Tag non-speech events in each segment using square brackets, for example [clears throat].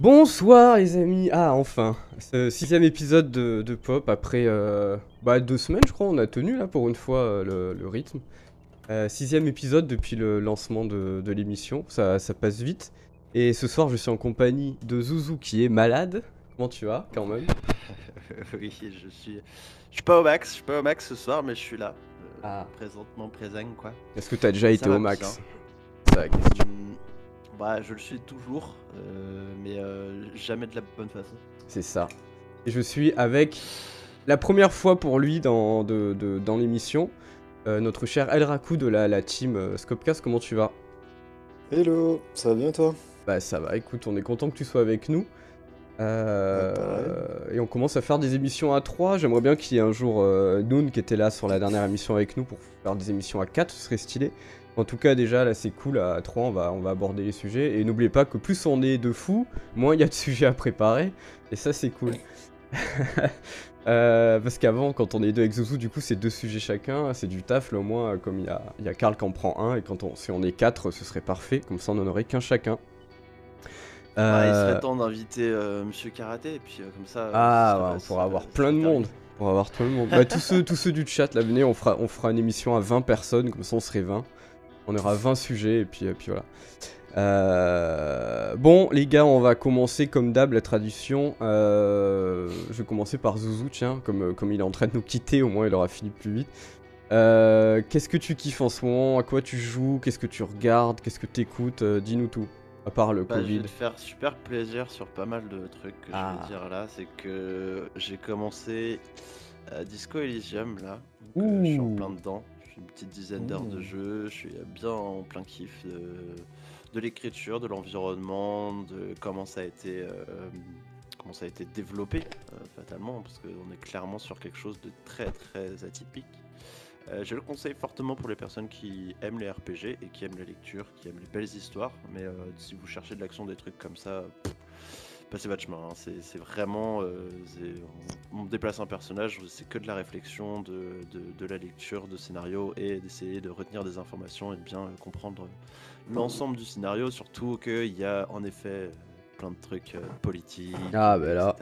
Bonsoir les amis, ah enfin, ce sixième épisode de, de Pop après euh, bah, deux semaines je crois, on a tenu là pour une fois euh, le, le rythme. Euh, sixième épisode depuis le lancement de, de l'émission, ça, ça passe vite. Et ce soir je suis en compagnie de Zouzou qui est malade. Comment tu vas quand même? [laughs] Oui, je suis. Je suis pas au max, je suis pas au max ce soir, mais je suis là. Ah. Présentement présent, quoi. Est-ce que t'as déjà été au max? C'est la question. Bah, je le suis toujours, euh, mais euh, jamais de la bonne façon. C'est ça. Et je suis avec la première fois pour lui dans, de- de- dans l'émission, euh, notre cher El Raku de la, la team Scopcast. Comment tu vas? Hello, ça va bien toi? Bah ça va, écoute, on est content que tu sois avec nous. Euh, Ouais, et on commence à faire des émissions à 3. J'aimerais bien qu'il y ait un jour euh, Noon qui était là sur la dernière émission avec nous pour faire des émissions à 4, ce serait stylé. En tout cas, déjà là c'est cool, à 3 on va, on va aborder les sujets. Et n'oubliez pas que plus on est de fous, moins il y a de [laughs] sujets à préparer. Et ça c'est cool. [laughs] Euh, parce qu'avant, quand on est deux avec Zouzou, du coup c'est deux sujets chacun, c'est du taf. Là au moins, comme il y a, y a Karl qui en prend un, et quand on, si on est quatre, ce serait parfait. Comme ça on en aurait qu'un chacun. Ah, il Euh, serait temps d'inviter euh, Monsieur Karaté, et puis euh, comme ça. ah, ça ouais, va- on pourra va- avoir plein va de monde. On pourra avoir tout le monde. Bah, tous, ceux, tous ceux du chat, là, venez, on fera, on fera une émission à 20 personnes, comme ça on serait 20. On aura 20 sujets, et puis, et puis voilà. Euh, Bon, les gars, on va commencer comme d'hab la tradition. Euh, Je vais commencer par Zouzou, tiens, comme, comme il est en train de nous quitter, au moins il aura fini plus vite. Euh, Qu'est-ce que tu kiffes en ce moment? À quoi tu joues? Qu'est-ce que tu regardes? Qu'est-ce que tu écoutes Dis-nous tout. À part le Bah, je vais Covid. te faire super plaisir sur pas mal de trucs que Ah. je vais dire là. C'est que j'ai commencé euh, Disco Elysium là. Donc, euh, je suis en plein dedans. Je suis une petite dizaine d'heures de jeu. Je suis bien en plein kiff de, de l'écriture, de l'environnement, de comment ça a été. euh, Comment ça a été développé euh, fatalement, parce qu'on est clairement sur quelque chose de très très atypique. Euh, je le conseille fortement pour les personnes qui aiment les RPG et qui aiment la lecture, qui aiment les belles histoires. Mais euh, si vous cherchez de l'action, des trucs comme ça, pff, passez votre chemin. hein. C'est vraiment. euh, on, on déplace un personnage, c'est que de la réflexion, de, de- de la lecture, de scénario et d'essayer de retenir des informations et de bien euh, comprendre l'ensemble du scénario. Surtout qu'il y a en effet euh, plein de trucs politiques. Ah, bah là.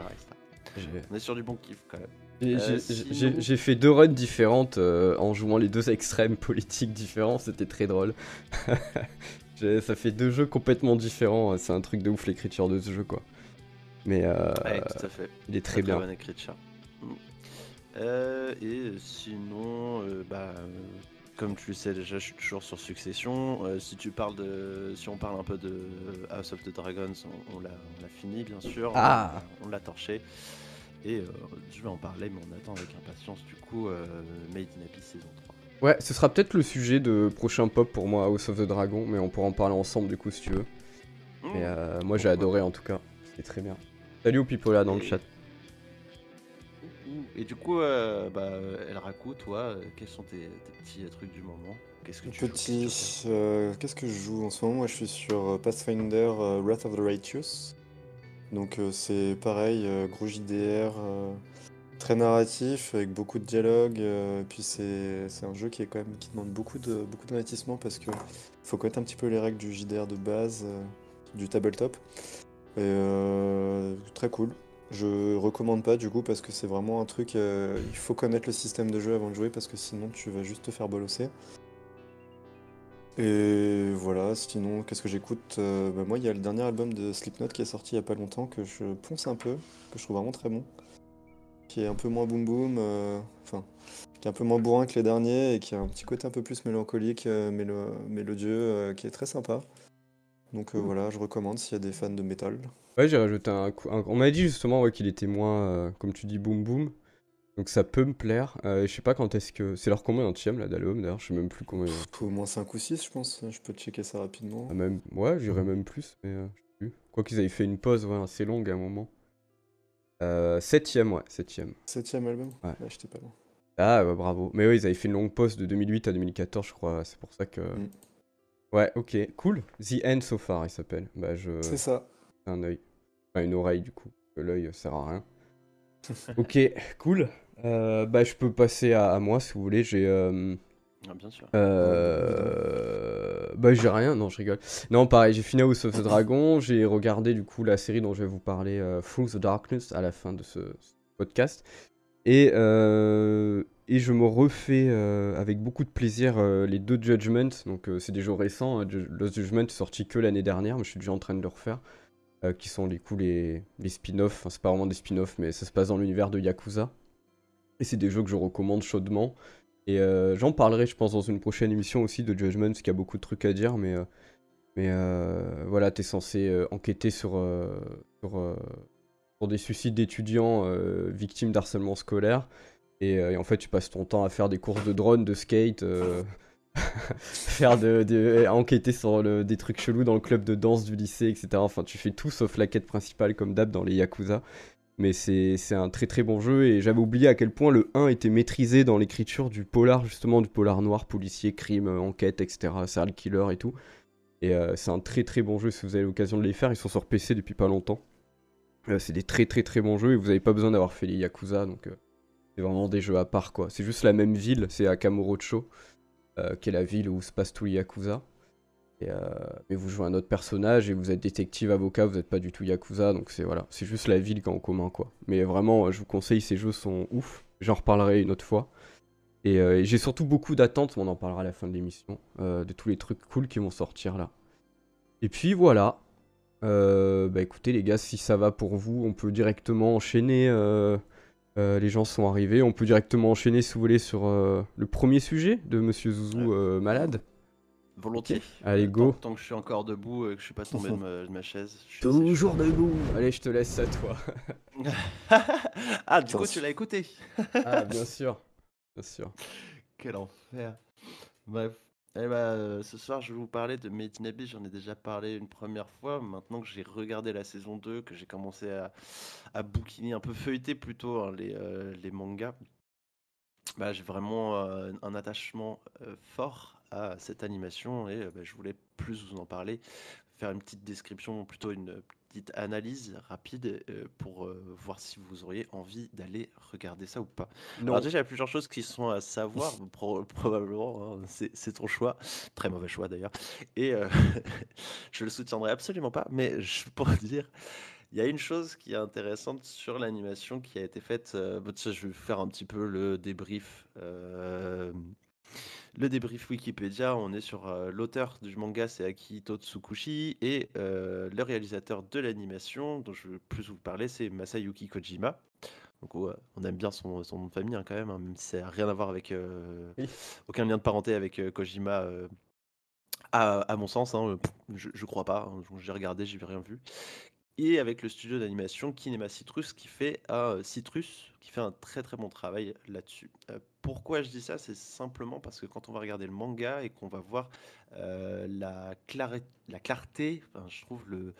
etc., On est sur du bon kiff quand même. J'ai- Euh, sinon- fait deux runs différentes euh, en jouant les deux [laughs] extrêmes politiques différents, c'était très drôle. [laughs] Ça fait deux jeux complètement différents, c'est un truc de ouf l'écriture de ce jeu quoi. Mais euh, Ouais, tout à fait. il est très bien. bonne écriture. Mm. Euh, et sinon, euh, bah, comme tu le sais déjà, je suis toujours sur Succession. Euh, si tu parles de, si on parle un peu de House of the Dragons, on, on l'a, fini bien sûr. Ah. On, l'a torché. Et euh, je vais en parler, mais on attend avec impatience du coup euh, Made in Abyss saison 3. Ouais, ce sera peut-être le sujet de prochain pop pour moi, House of the Dragon, mais on pourra en parler ensemble du coup si tu veux. Mais euh, moi j'ai adoré en tout cas, c'était très bien. Salut là dans le chat. Et du coup, euh, bah, El Raku, toi, euh, quels sont tes, tes petits trucs du moment? Qu'est-ce que tu joues Petit, Qu'est-ce que euh, qu'est-ce que je joue en ce moment? Moi je suis sur euh, Pathfinder euh, Wrath of the Righteous. Donc euh, c'est pareil, euh, gros JDR, euh, très narratif, avec beaucoup de dialogue. euh, et puis c'est c'est un jeu qui est quand même qui demande beaucoup de beaucoup d'investissement parce que faut connaître un petit peu les règles du JDR de base, euh, du tabletop. Et euh, très cool. Je recommande pas du coup parce que c'est vraiment un truc. euh, il faut connaître le système de jeu avant de jouer parce que sinon tu vas juste te faire bolosser. Et voilà, sinon, qu'est-ce que j'écoute Euh, bah, Moi, il y a le dernier album de Slipknot qui est sorti il y a pas longtemps que je ponce un peu, que je trouve vraiment très bon. Qui est un peu moins boom boom, enfin, qui est un peu moins bourrin que les derniers et qui a un petit côté un peu plus mélancolique, mélo- mélodieux, qui est très sympa. Donc euh, voilà, je recommande s'il y a des fans de métal. Ouais, j'ai rajouté un, coup- un- On m'a dit justement ouais, qu'il était moins, euh, comme tu dis, boom boom. Donc ça peut me plaire. Euh, je sais pas quand est-ce que. C'est leur combien d'antième là d'album d'ailleurs Je sais même plus combien. Faut au moins 5 ou 6, je pense. Je peux checker ça rapidement. Ah, même... Ouais, j'irais même plus, mais euh, je sais plus. Quoi qu'ils avaient fait une pause ouais, assez longue à un moment. Euh, septième, ouais, septième. Septième album? Ouais. j'étais pas loin. Ah, ouais, bravo. Mais oui, ils avaient fait une longue pause de 2008 à 2014, je crois. C'est pour ça que. Mm. Ouais, ok, cool. The End So Far, il s'appelle. Bah, je. C'est ça. un œil. Enfin, une oreille, du coup. que L'œil euh, sert à rien. [laughs] ok, cool. Euh, bah, je peux passer à, à moi si vous voulez. J'ai. euh, Ah, bien sûr. euh, bah j'ai rien, non je rigole. Non pareil, j'ai fini House of the Dragon, j'ai regardé du coup la série dont je vais vous parler, euh, Through the Darkness, à la fin de ce, podcast. Et, euh, et je me refais avec beaucoup de plaisir les deux Judgments, donc c'est des jours récents, hein. Lost Judgment est sorti que l'année dernière, mais je suis déjà en train de le refaire. qui sont du coup les, les spin-offs, enfin c'est pas vraiment des spin-offs, mais ça se passe dans l'univers de Yakuza. Et c'est des jeux que je recommande chaudement. Et euh, j'en parlerai, je pense, dans une prochaine émission aussi de Judgment, parce qu'il y a beaucoup de trucs à dire, mais, euh, mais euh, voilà, t'es censé enquêter sur, sur, des suicides d'étudiants victimes d'harcèlement scolaire. Et, en fait, tu passes ton temps à faire des courses de drone, de skate, [laughs] faire de, enquêter sur des trucs chelous dans le club de danse du lycée, etc. Enfin, tu fais tout sauf la quête principale comme d'hab dans les Yakuza. Mais c'est un très très bon jeu et j'avais oublié à quel point le 1 était maîtrisé dans l'écriture du polar, justement, du polar noir, policier, crime, enquête, etc., serial killer et tout. Et euh, c'est un très très bon jeu si vous avez l'occasion de les faire. Ils sont sur PC depuis pas longtemps. Euh, c'est des très très très bons jeux et vous n'avez pas besoin d'avoir fait les Yakuza donc euh, c'est vraiment des jeux à part quoi. C'est juste la même ville, c'est à Kamurocho, qui est la ville où se passe tous les Yakuza. Et, euh, mais vous jouez un autre personnage et vous êtes détective, avocat, vous n'êtes pas du tout Yakuza, donc c'est voilà, c'est juste la ville qui en commun quoi. Mais vraiment, je vous conseille, ces jeux sont ouf, j'en reparlerai une autre fois. Et, euh, j'ai surtout beaucoup d'attentes, on en parlera à la fin de l'émission, euh, de tous les trucs cool qui vont sortir là. Et puis voilà, bah écoutez les gars, si ça va pour vous, on peut directement enchaîner, les gens sont arrivés, on peut directement enchaîner si vous voulez sur le premier sujet de Monsieur Zouzou malade. Volontiers. Allez, go. Tant, que je suis encore debout et que je suis pas tombé de ma, chaise. Toujours debout. Allez, je te laisse à toi. [laughs] ah, du coup, tu l'as écouté. ah, [laughs] bien sûr. Bien sûr. Quel enfer. Bref. Eh ben, euh, ce soir, je vais vous parler de Made. J'en ai déjà parlé une première fois. Maintenant que j'ai regardé la saison 2, que j'ai commencé à, bouquiner, un peu feuilleter plutôt hein, les, euh, les mangas, bah, j'ai vraiment euh, un attachement fort à cette animation et bah, je voulais plus vous en parler, faire une petite description, plutôt une petite analyse rapide pour voir si vous auriez envie d'aller regarder ça ou pas. Alors déjà, il y a plusieurs choses qui sont à savoir, [laughs] probablement, hein, c'est ton choix, très mauvais choix d'ailleurs, et [laughs] je le soutiendrai absolument pas, mais je, [laughs] pour dire, il y a une chose qui est intéressante sur l'animation qui a été faite. Bah, je vais faire un petit peu le débrief. Le débrief Wikipédia, on est sur euh, l'auteur du manga, c'est Akihito Tsukushi, et euh, le réalisateur de l'animation, dont je veux plus vous parler, c'est Masayuki Kojima. Donc on aime bien son, nom de famille hein, quand même, hein, même si ça n'a rien à voir avec... Euh, aucun lien de parenté avec Kojima, à, mon sens, hein, je, je crois pas, j'ai regardé, j'ai rien vu et avec le studio d'animation Kinema Citrus qui fait un Citrus qui fait un très très bon travail là-dessus. Euh, pourquoi je dis ça? C'est simplement parce que quand on va regarder le manga et qu'on va voir euh, la, la clarté, je trouve le,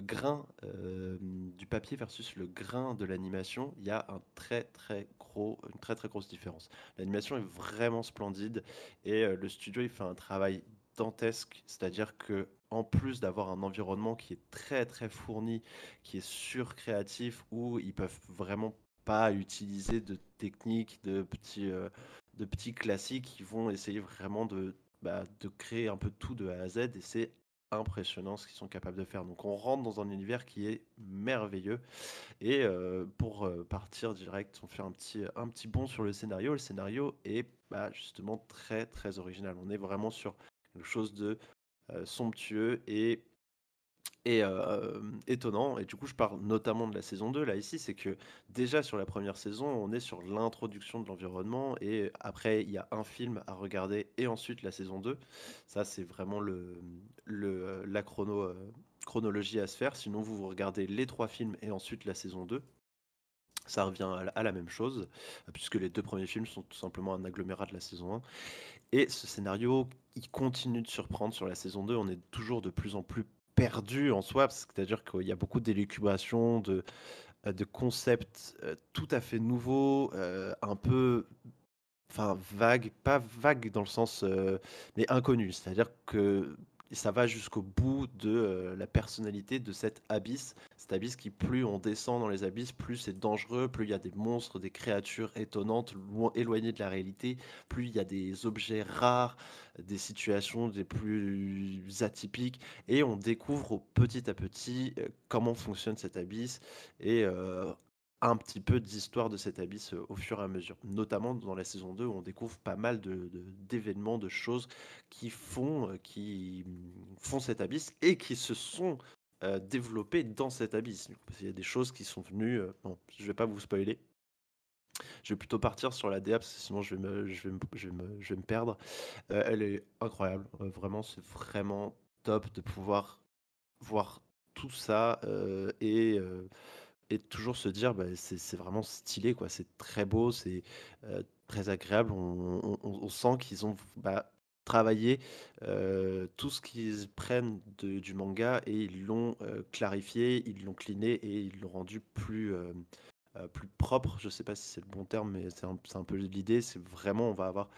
grain euh, du papier versus le grain de l'animation, il y a un très très gros, une très très grosse différence. L'animation est vraiment splendide et le studio il fait un travail dantesque, c'est-à-dire que en plus d'avoir un environnement qui est très très fourni, qui est surcréatif, où ils peuvent vraiment pas utiliser de techniques, de petits, euh, de petits classiques, qui vont essayer vraiment de, bah, de créer un peu tout de A à Z, et c'est impressionnant ce qu'ils sont capables de faire. Donc on rentre dans un univers qui est merveilleux. Et euh, pour euh, partir direct, on fait un petit, un petit bond sur le scénario. Le scénario est bah, justement très très original. On est vraiment sur quelque chose de somptueux et et euh, étonnant. Et du coup, je parle notamment de la saison 2, là, ici, c'est que déjà sur la première saison, on est sur l'introduction de l'environnement, et après, il y a un film à regarder, et ensuite la saison 2. Ça, c'est vraiment le, le, la chrono, euh, chronologie à se faire. Sinon, vous, vous regardez les trois films, et ensuite la saison 2. Ça revient à la, même chose, puisque les deux premiers films sont tout simplement un agglomérat de la saison 1. Et ce scénario, il continue de surprendre sur la saison 2. On est toujours de plus en plus perdu en soi, c'est-à-dire qu'il y a beaucoup d'élucubrations, de, euh, concepts euh, tout à fait nouveaux, euh, un peu enfin vague, pas vague dans le sens, mais inconnu. C'est-à-dire que ça va jusqu'au bout de la personnalité de cette abysse, cet abysse qui, plus on descend dans les abysses, plus c'est dangereux, plus il y a des monstres, des créatures étonnantes, loin, éloignées de la réalité, plus il y a des objets rares, des situations des plus atypiques, et on découvre petit à petit euh, comment fonctionne cet abysse et euh, un petit peu d'histoire de cet abysse euh, au fur et à mesure. Notamment dans la saison 2 où on découvre pas mal de, d'événements, de, choses qui font, qui font cet abysse et qui se sont euh, développés dans cet abysse. Il y a des choses qui sont venues. Euh, bon, je vais pas vous spoiler. Je vais plutôt partir sur la DA parce que sinon je vais me, je vais me, je vais me, je vais me perdre. Euh, elle est incroyable. vraiment, c'est vraiment top de pouvoir voir tout ça et, et toujours se dire bah, c'est vraiment stylé, quoi. C'est très beau, c'est très agréable. On, on, sent qu'ils ont bah, travailler tout ce qu'ils prennent du manga et ils l'ont clarifié, ils l'ont cliné et ils l'ont rendu plus, plus propre. Je sais pas si c'est le bon terme, mais c'est un, un, peu l'idée. C'est vraiment, on va avoir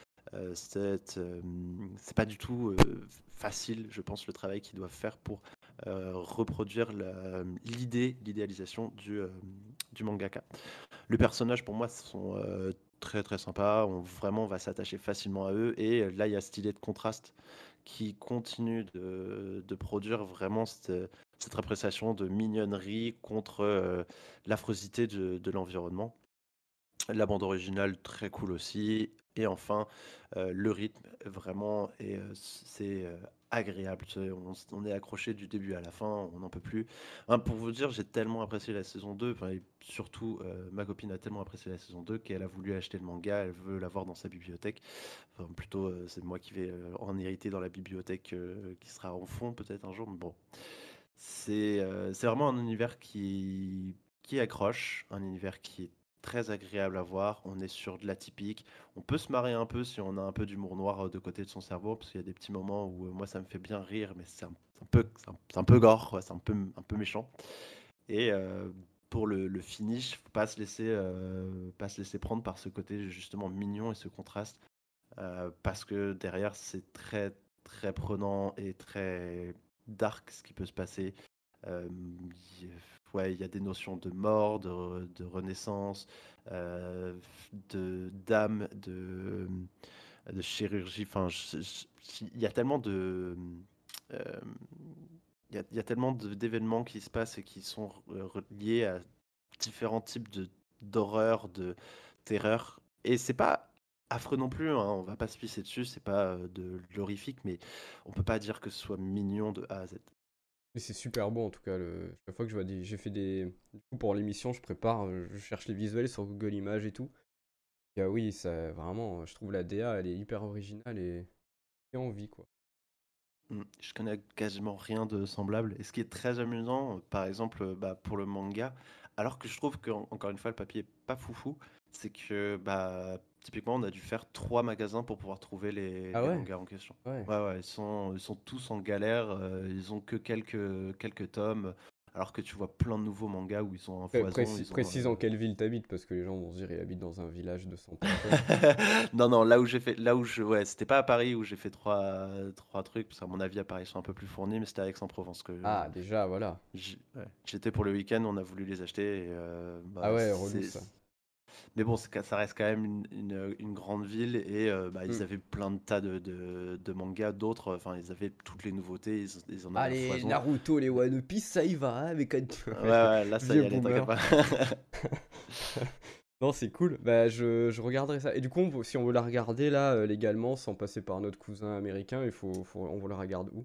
cette. c'est pas du tout facile, je pense, le travail qu'ils doivent faire pour reproduire l'idée, l'idéalisation du, du mangaka. Le personnage, pour moi, sont très très sympa. On vraiment va s'attacher facilement à eux. Et là, il y a idée de contraste qui continue de, de produire vraiment cette, cette, appréciation de mignonnerie contre euh, l'affrosité de, de l'environnement. La bande originale, très cool aussi. Et enfin, euh, le rythme, vraiment, et euh, c'est agréable. On, est accroché du début à la fin, on n'en peut plus. Pour vous dire, j'ai tellement apprécié la saison 2, et surtout euh, ma copine a tellement apprécié la saison 2 qu'elle a voulu acheter le manga, elle veut l'avoir dans sa bibliothèque. Enfin, plutôt, euh, c'est moi qui vais euh, en hériter dans la bibliothèque qui sera en fond peut-être un jour. Mais bon, c'est vraiment un univers qui, qui accroche, un univers qui est très agréable à voir. On est sur de l'atypique. On peut se marrer un peu si on a un peu d'humour noir euh, de côté de son cerveau, parce qu'il y a des petits moments où euh, moi ça me fait bien rire, mais c'est un, peu, c'est un, peu gore, c'est un peu, un peu méchant. Et euh, pour le, finish, faut pas se laisser, pas se laisser prendre par ce côté justement mignon et ce contraste, parce que derrière c'est très très prenant et très dark ce qui peut se passer ouais, il y a des notions de mort, de, de renaissance, euh, de d'âme, de, de chirurgie. Enfin, il y a tellement de euh, il, y a, tellement d'événements qui se passent et qui sont liés à différents types de d'horreur, de terreur. Et c'est pas affreux non plus, hein, on va pas se pisser dessus, c'est pas euh, de l'horrifique, mais on peut pas dire que ce soit mignon de A à Z. Mais c'est super beau en tout cas. Chaque fois que je vois des. J'ai fait des. Pour l'émission, je prépare, euh, je cherche les visuels sur Google Images et tout. Et ah oui, ça vraiment, je trouve la DA, elle est hyper originale et, et envie quoi. Mmh, je connais quasiment rien de semblable. Et ce qui est très amusant, par exemple, bah, pour le manga, alors que je trouve que, encore une fois, le papier est pas foufou, c'est que bah, typiquement, on a dû faire trois magasins pour pouvoir trouver les, ah mangas en question. Ouais. ouais, ils, sont, ils sont tous en galère, euh, ils ont que quelques, quelques tomes, alors que tu vois plein de nouveaux mangas où ils sont en foison. Précise, en quelle ville t'habites, parce que les gens vont se dire, il habite dans un village de 100 [laughs] non, non, là où j'ai fait, là où je, ouais, c'était pas à Paris où j'ai fait trois, trois trucs, parce qu'à mon avis, à Paris, ils sont un peu plus fournis, mais c'était à Aix-en-Provence que. Ah, déjà, voilà. J'étais pour le week-end, on a voulu les acheter. Et, euh, bah, ah ouais, relou ça. Mais bon, ça reste quand même une, une, grande ville et euh, bah, ils mm. avaient plein de tas de, de, mangas, d'autres, enfin ils avaient toutes les nouveautés, ils, en avaient Allez, Naruto, les One Piece, ça y va, hein, avec Ouais, ouais, là ça y est, t'inquiète pas. [laughs] non, c'est cool, bah, je, je, regarderai ça. Et du coup, si on veut la regarder là, euh, légalement, sans passer par notre cousin américain, il faut, faut on la regarde où?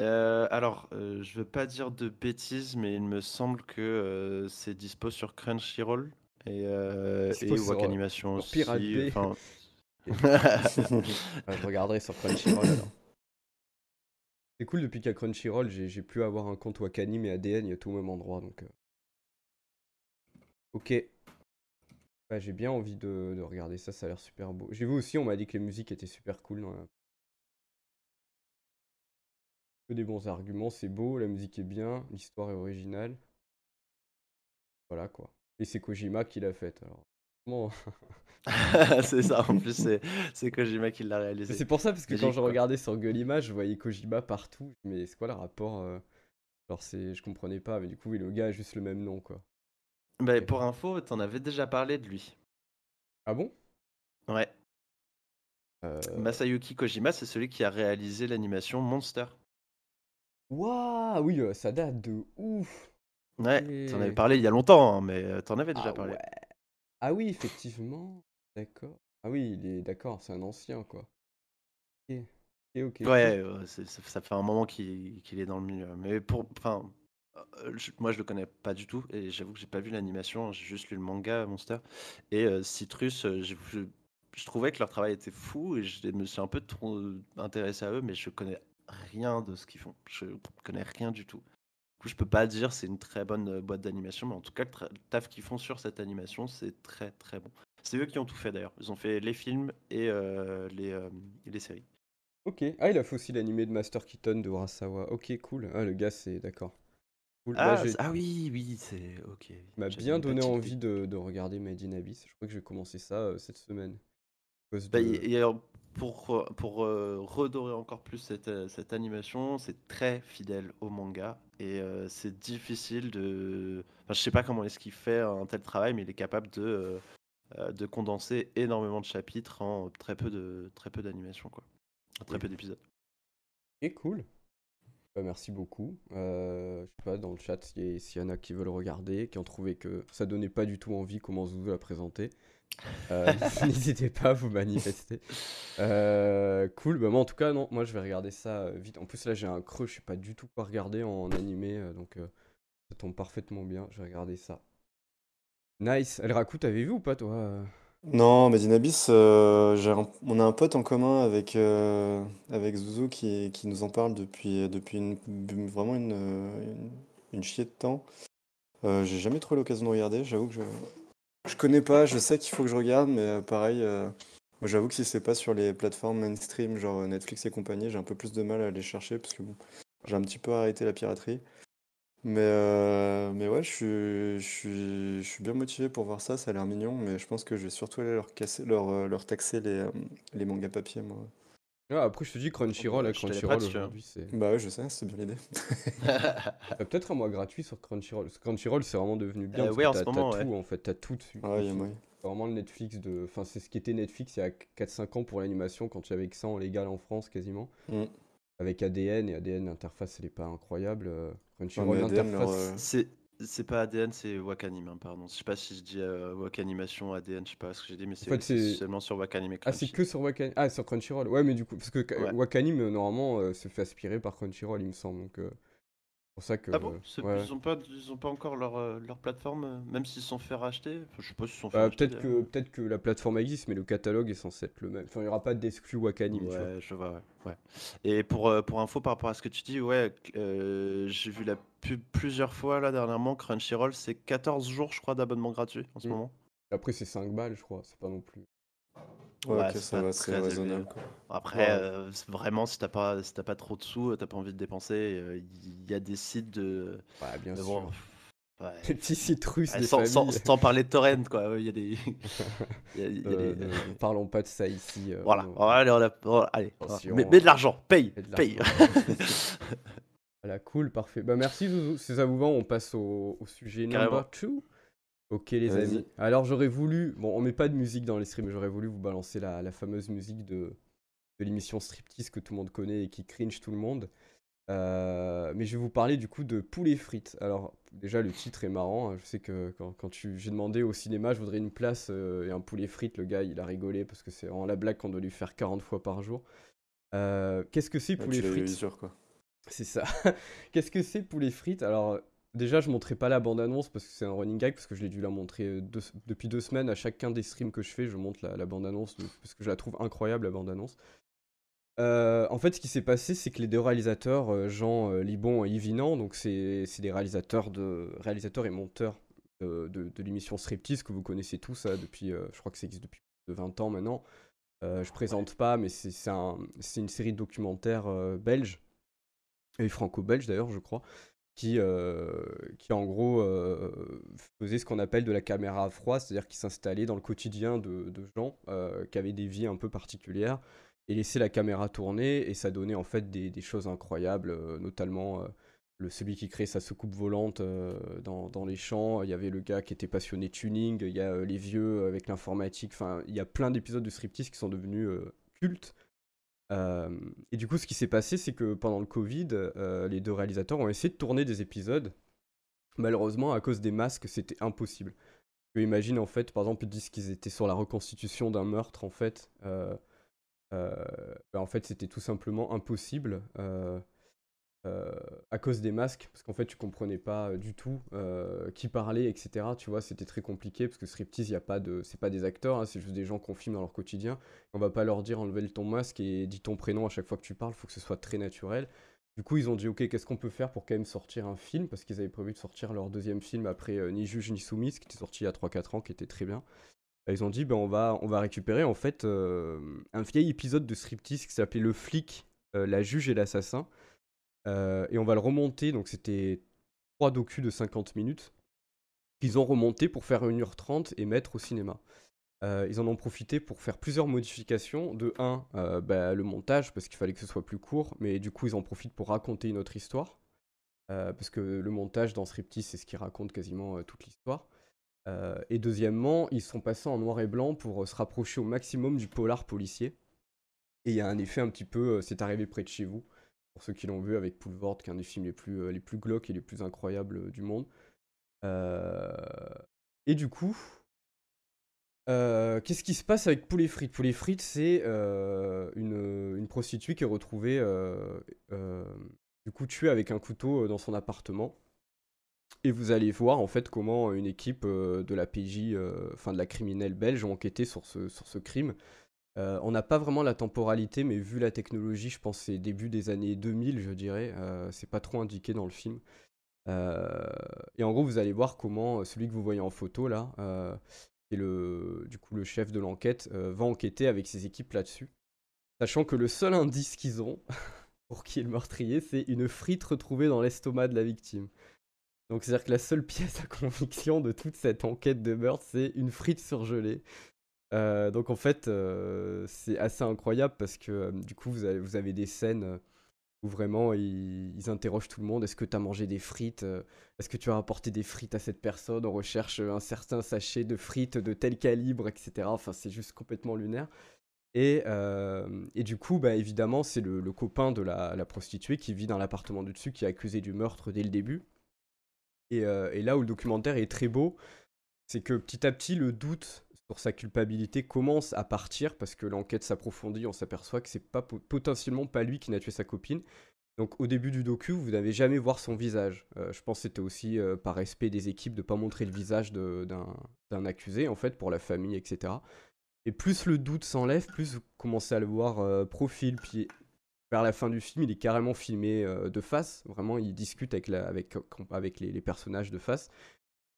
Euh, alors, je veux pas dire de bêtises, mais il me semble que c'est dispo sur Crunchyroll. Et, euh, et Wak Animation aussi. [laughs] [laughs] Enfin... je regarderai sur Crunchyroll alors. C'est cool depuis qu'à Crunchyroll, j'ai pu avoir un compte Wakanim et ADN, il y a tout au même endroit donc. Euh. Ok. j'ai bien envie de, de, regarder ça, ça a l'air super beau. J'ai vu aussi, on m'a dit que les musiques étaient super cool. Dans Que des bons arguments, c'est beau, la musique est bien, l'histoire est originale. Voilà quoi. Et c'est Kojima qui l'a fait. Alors, bon. [laughs] c'est ça, en plus, [laughs] c'est Kojima qui l'a réalisé. C'est pour ça, parce que quand je regardais sur Google Images, je voyais Kojima partout. Mais c'est quoi le rapport euh, Alors c'est, je comprenais pas, mais du coup, oui, le gars a juste le même nom, quoi. Bah, pour info, t'en avais déjà parlé de lui. Ah bon? Ouais. Euh, Masayuki Kojima, c'est celui qui a réalisé l'animation Monster. Waouh, oui, euh, ça date de ouf. Ouais, t'en avais parlé il y a longtemps, hein, mais t'en avais déjà Ah parlé. ouais. Ah oui, effectivement. D'accord. Ah oui, il est d'accord, c'est un ancien, quoi. Ok, ok. Ouais, euh, c'est- ça, ça fait un moment qu'il qu'il est dans le milieu. Mais pour, enfin, euh, je- moi je le connais pas du tout et j'avoue que j'ai pas vu l'animation, j'ai juste lu le manga Monster. Et euh, Citrus, euh, j'ai- je, je trouvais que leur travail était fou et je me suis un peu trop intéressé à eux, mais je connais rien de ce qu'ils font. Je connais rien du tout. Coup, je peux pas dire c'est une très bonne euh, boîte d'animation, mais en tout cas, le, taf qu'ils font sur cette animation, c'est très très bon. C'est eux qui ont tout fait d'ailleurs. Ils ont fait les films et euh, les, euh, les séries. Ok. Ah, il a fait aussi l'animé de Master Keaton de Urasawa. Ok, cool. Ah, le gars, c'est d'accord. Cool. Bah, Ah, ah oui, oui, c'est ok. il m'a bien donné envie de, de regarder Made in Abyss. Je crois que je vais commencer ça euh, cette semaine. Bah, de- et- et alors, pour, euh, pour euh, redorer encore plus cette, euh, cette animation, c'est très fidèle au manga et euh, c'est difficile de. Enfin, je sais pas comment est-ce qu'il fait un tel travail, mais il est capable de, euh, de condenser énormément de chapitres en très peu de très peu d'animation, quoi. En Très Oui. peu d'épisodes. Ok, cool. Bah, merci beaucoup. Je sais pas, dans le chat, s'il y, y en a qui veulent regarder, qui ont trouvé que ça donnait pas du tout envie comment Zouzou l'a présenté. Euh, [laughs] N'hésitez pas à vous manifester. Euh, cool, bah moi en tout cas, non, moi je vais regarder ça euh, vite. En plus, là j'ai un creux, je sais pas du tout quoi regarder en animé, donc ça tombe parfaitement bien. Je vais regarder ça. Nice. El Raku, t'avais vu ou pas toi Non, mais un- on a un pote en commun avec, avec Zouzou qui, qui nous en parle depuis, depuis une, vraiment une, une, une chier de temps. J'ai jamais trop eu l'occasion de regarder, j'avoue que je, je connais pas, je sais qu'il faut que je regarde, mais euh, pareil, euh, j'avoue que si c'est pas sur les plateformes mainstream, genre euh, Netflix et compagnie, j'ai un peu plus de mal à aller chercher parce que bon, j'ai un petit peu arrêté la piraterie. Mais, euh, mais ouais, je suis, je suis, bien motivé pour voir ça, ça a l'air mignon, mais je pense que je vais surtout aller leur casser, leur, leur taxer les, les mangas papier, moi. Ah, Après, je te dis Crunchyroll, bah, je Crunchyroll aujourd'hui, c'est. Bah ouais, je sais, c'est bien l'idée. T'as [laughs] peut-être un mois gratuit sur Crunchyroll. Crunchyroll, c'est vraiment devenu bien. Euh, parce ouais, que en t'as ce moment, t'as ouais. tout, en fait. T'as tout dessus. Ouais, dessus. vraiment le Netflix de. Enfin, c'est ce qui était Netflix il y a 4-5 ans pour l'animation, quand il y avait que ça en légal en France quasiment. Mm. Avec ADN, et ADN, l'interface, elle est pas incroyable. euh, Crunchyroll, l'interface. C'est pas ADN, c'est Wakanim, hein, pardon. Je sais pas si je dis euh, Wakanimation, ADN, je sais pas ce que j'ai dit, mais c'est fait, c'est- seulement sur Wakanim et Ah, c'est que sur Wakanim. Ah, sur Crunchyroll. Ouais, mais du coup, parce que Ouais. Wakanim, euh, normalement, euh, se fait aspirer par Crunchyroll, il me semble. Donc, euh, c'est pour ça que. Ah bon? Ouais. Ils ont pas, ils ont pas encore leur, leur plateforme, même s'ils se sont fait racheter? Enfin, Je sais pas s'ils sont fait Bah, racheter. peut-être que, peut-être que la plateforme existe, mais le catalogue est censé être le même. Enfin, il n'y aura pas d'exclus Wakanim, tu vois. Ouais, je vois, ouais. ouais. Et pour, pour info par rapport à ce que tu dis, ouais, j'ai vu la pub plusieurs fois là dernièrement. Crunchyroll, c'est 14 jours, je crois, d'abonnement gratuit en ce Mm. moment. Après, c'est 5 balles, je crois. C'est pas non plus. Ouais, ça va, c'est raisonnable, quoi. Après, Ouais. euh, vraiment, si t'as pas, si t'as pas trop de sous, euh, t'as pas envie de dépenser, euh, il y a des sites de. Ouais, [laughs] bien mais sûr. bon, ouais. Les petits sites russes Ouais, des sans, sans- familles. sans parler de torrent, quoi. Il y a des. il [laughs] [laughs] y a- il y a Euh, des- ne- ne parlons pas de ça ici. euh, Voilà, allez, on a- allez, Mets, mets de l'argent, paye, paye. Voilà, cool, parfait. Bah merci Zouzou. Si ça vous va, on passe au, au sujet Carrément. number 2. Ok les amis. Alors j'aurais voulu, bon on met pas de musique dans les streams, mais j'aurais voulu vous balancer la, la fameuse musique de, de l'émission Striptease que tout le monde connaît et qui cringe tout le monde. Euh, mais je vais vous parler du coup de poulet frites. Alors déjà le titre est marrant, hein. je sais que quand, quand tu, j'ai demandé au cinéma je voudrais une place euh, et un poulet frites, le gars il a rigolé parce que c'est vraiment la blague qu'on doit lui faire 40 fois par jour. Euh, Qu'est-ce que c'est Ouais, poulet frites? quoi? C'est ça. [laughs] Qu'est-ce que c'est poulet frites? Alors, déjà, je montrerai pas la bande-annonce parce que c'est un running gag, parce que je l'ai dû la montrer euh, deux- depuis deux semaines. À chacun des streams que je fais, je montre la, la bande-annonce de- parce que je la trouve incroyable, la bande-annonce. Euh, en fait, ce qui s'est passé, c'est que les deux réalisateurs, euh, Jean Libon et Yves Inan, donc c'est des réalisateurs, de, réalisateurs et monteurs de, de- de l'émission Striptease que vous connaissez tous hein, depuis, euh, je crois que ça existe depuis plus de 20 ans maintenant. Euh, je présente pas, mais c'est c'est un- c'est une série de documentaires euh, belges et franco-belge d'ailleurs, je crois, qui, euh, qui en gros euh, faisait ce qu'on appelle de la caméra à froid, c'est-à-dire qui s'installait dans le quotidien de, gens euh, qui avaient des vies un peu particulières et laissait la caméra tourner et ça donnait en fait des, choses incroyables, notamment le, celui qui crée sa soucoupe volante dans, dans, les champs. Il y avait le gars qui était passionné tuning. Il y a les vieux avec l'informatique. Enfin, il y a plein d'épisodes de striptease qui sont devenus cultes. Et du coup, ce qui s'est passé, c'est que pendant le Covid, les deux réalisateurs ont essayé de tourner des épisodes. Malheureusement, à cause des masques, c'était impossible. Tu imagines, en fait, par exemple, ils disent qu'ils étaient sur la reconstitution d'un meurtre, en fait. Euh, euh, bah, en fait, c'était tout simplement impossible euh, à cause des masques, parce qu'en fait, tu comprenais pas du tout qui parlait, etc. Tu vois, c'était très compliqué, parce que striptease, y a pas de... c'est pas des acteurs, hein, c'est juste des gens qu'on filme dans leur quotidien. On va pas leur dire enlever ton masque et dis ton prénom à chaque fois que tu parles, il faut que ce soit très naturel. Du coup, ils ont dit, ok, qu'est-ce qu'on peut faire pour quand même sortir un film? Parce qu'ils avaient prévu de sortir leur deuxième film après euh, Ni Juge ni Soumise, qui était sorti il y a 3-4 ans, qui était très bien. ils ont dit, ben, on, va, on va récupérer en fait euh, un vieil épisode de striptease qui s'appelait Le flic, euh, la juge et l'assassin. Et on va le remonter, donc c'était trois docus de 50 minutes qu'ils ont remonté pour faire 1h30 et mettre au cinéma. Euh, ils en ont profité pour faire plusieurs modifications. De 1, euh, bah, le montage, parce qu'il fallait que ce soit plus court, mais du coup, ils en profitent pour raconter une autre histoire. Euh, parce que le montage dans Striptease, c'est ce qui raconte quasiment toute l'histoire. et deuxièmement, ils sont passés en noir et blanc pour se rapprocher au maximum du polar policier. Et il y a un effet un petit peu, c'est arrivé près de chez vous, pour ceux qui l'ont vu avec Poulvord, qui est un des films les plus, les plus glauques et les plus incroyables du monde. et du coup, euh, qu'est-ce qui se passe avec Poulet Frites? Poulet Frites, c'est euh, une, prostituée qui est retrouvée euh, du coup tuée avec un couteau dans son appartement. Et vous allez voir en fait comment une équipe de la PJ, enfin de la criminelle belge, ont enquêté sur ce, sur ce crime. On n'a pas vraiment la temporalité, mais vu la technologie, je pense c'est début des années 2000, je dirais. c'est pas trop indiqué dans le film. et en gros, vous allez voir comment celui que vous voyez en photo là, et le, du coup, le chef de l'enquête, euh, va enquêter avec ses équipes là-dessus. Sachant que le seul indice qu'ils ont, [laughs] pour qui est le meurtrier, c'est une frite retrouvée dans l'estomac de la victime. Donc c'est-à-dire que la seule [laughs] pièce à conviction de toute cette enquête de meurtre, c'est une frite surgelée. Euh, donc en fait, euh, c'est assez incroyable parce que du coup, vous avez, vous avez des scènes où vraiment ils, interrogent tout le monde. Est-ce que tu as mangé des frites euh, Est-ce que tu as apporté des frites à cette personne? On recherche un certain sachet de frites de tel calibre, etc. Enfin, c'est juste complètement lunaire. Et, euh, et du coup, bah, évidemment, c'est le, copain de la, prostituée qui vit dans l'appartement du dessus qui est accusé du meurtre dès le début. Et, euh, et là où le documentaire est très beau, c'est que petit à petit, le doute sur sa culpabilité commence à partir parce que l'enquête s'approfondit, on s'aperçoit que c'est pas potentiellement pas lui qui n'a tué sa copine. Donc au début du docu, vous n'avez jamais voir son visage. Euh, je pense que c'était aussi euh, par respect des équipes de pas montrer le visage d'un accusé en fait pour la famille, etc. Et plus le doute s'enlève, plus vous commencez à le voir euh, profil, puis vers la fin du film, il est carrément filmé de face. Vraiment, il discute avec, la, avec, avec les, personnages de face.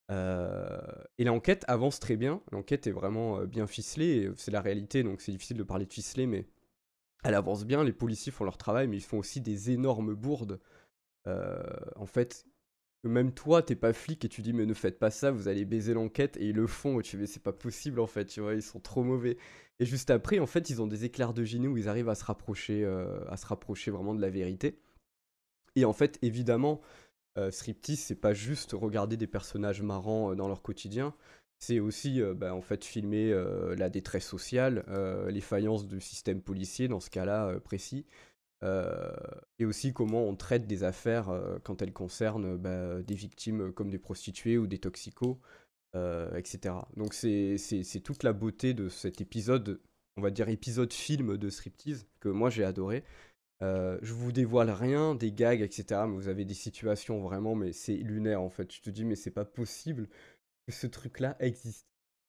Euh, et l'enquête avance très bien. L'enquête est vraiment euh, bien ficelée. C'est la réalité, donc c'est difficile de parler de ficelé, mais elle avance bien. Les policiers font leur travail, mais ils font aussi des énormes bourdes. Euh, en fait, même toi, t'es pas flic et tu dis mais ne faites pas ça, vous allez baiser l'enquête et ils le font. Et tu c'est pas possible en fait, tu vois, ils sont trop mauvais. Et juste après, en fait, ils ont des éclairs de génie où ils arrivent à se rapprocher, à se rapprocher vraiment de la vérité. Et en fait, évidemment, euh, striptease, c'est pas juste regarder des personnages marrants euh, dans leur quotidien, c'est aussi euh, bah, en fait filmer la détresse sociale, les faillances du système policier dans ce cas-là précis, et aussi comment on traite des affaires quand elles concernent bah, des victimes comme des prostituées ou des toxicos, etc. Donc c'est toute la beauté de cet épisode, on va dire épisode film de striptease, que moi j'ai adoré. Je vous dévoile rien, des gags, etc. Mais vous avez des situations vraiment, mais c'est lunaire en fait. Tu te dis, mais c'est pas possible que ce truc-là existe.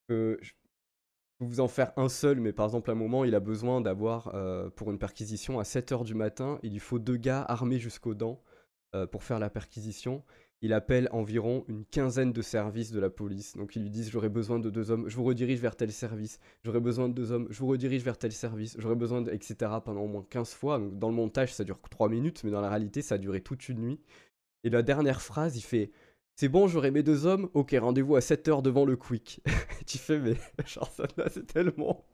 je peux vous en faire un seul, mais par exemple, à un moment, il a besoin d'avoir, pour une perquisition à 7h du matin, il lui faut deux gars armés jusqu'aux dents pour faire la perquisition il appelle environ une quinzaine de services de la police. Donc ils lui disent j'aurais besoin de deux hommes, je vous redirige vers tel service, j'aurais besoin de deux hommes, je vous redirige vers tel service, j'aurais besoin de... etc. pendant au moins 15 fois. Donc dans le montage ça dure 3 minutes, mais dans la réalité ça a duré toute une nuit. Et la dernière phrase il fait c'est bon, j'aurai mes deux hommes, ok, rendez-vous à 7h devant le Quick. [laughs] tu fais mais [laughs] genre ça c'est tellement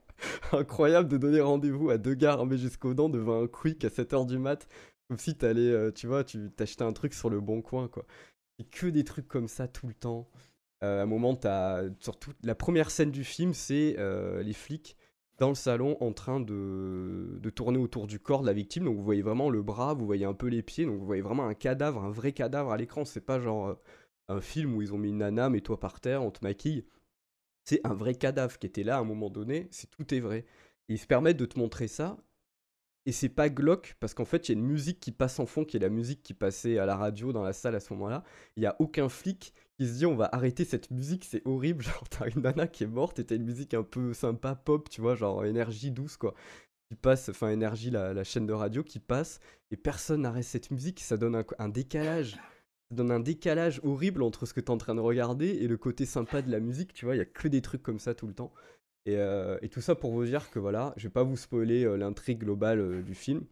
incroyable de donner rendez-vous à deux gars armés jusqu'aux dents devant un Quick à 7h du mat Comme si t'allais, euh, tu vois, tu t'achetais un truc sur le bon coin, quoi. Que des trucs comme ça tout le temps. Euh, à un moment, t'as surtout la première scène du film, c'est euh, les flics dans le salon en train de, de tourner autour du corps de la victime. Donc vous voyez vraiment le bras, vous voyez un peu les pieds, donc vous voyez vraiment un cadavre, un vrai cadavre à l'écran. C'est pas genre euh, un film où ils ont mis une nana, mais toi par terre, on te maquille. C'est un vrai cadavre qui était là à un moment donné, c'est tout est vrai. Et ils se permettent de te montrer ça, et c'est pas glauque parce qu'en fait il y a une musique qui passe en fond qui est la musique qui passait à la radio dans la salle à ce moment-là. Il y a aucun flic qui se dit on va arrêter cette musique, c'est horrible. [laughs] Genre t'as une nana qui est morte et t'as une musique un peu sympa pop, tu vois, genre énergie douce quoi. Qui passe, enfin énergie la, chaîne de radio qui passe et personne n'arrête cette musique, ça donne un, un décalage. Ça donne un décalage horrible entre ce que t'es en train de regarder et le côté sympa de la musique, tu vois, il y a que des trucs comme ça tout le temps. Et, euh, et, tout ça pour vous dire que voilà, je vais pas vous spoiler euh, l'intrigue globale euh, du film.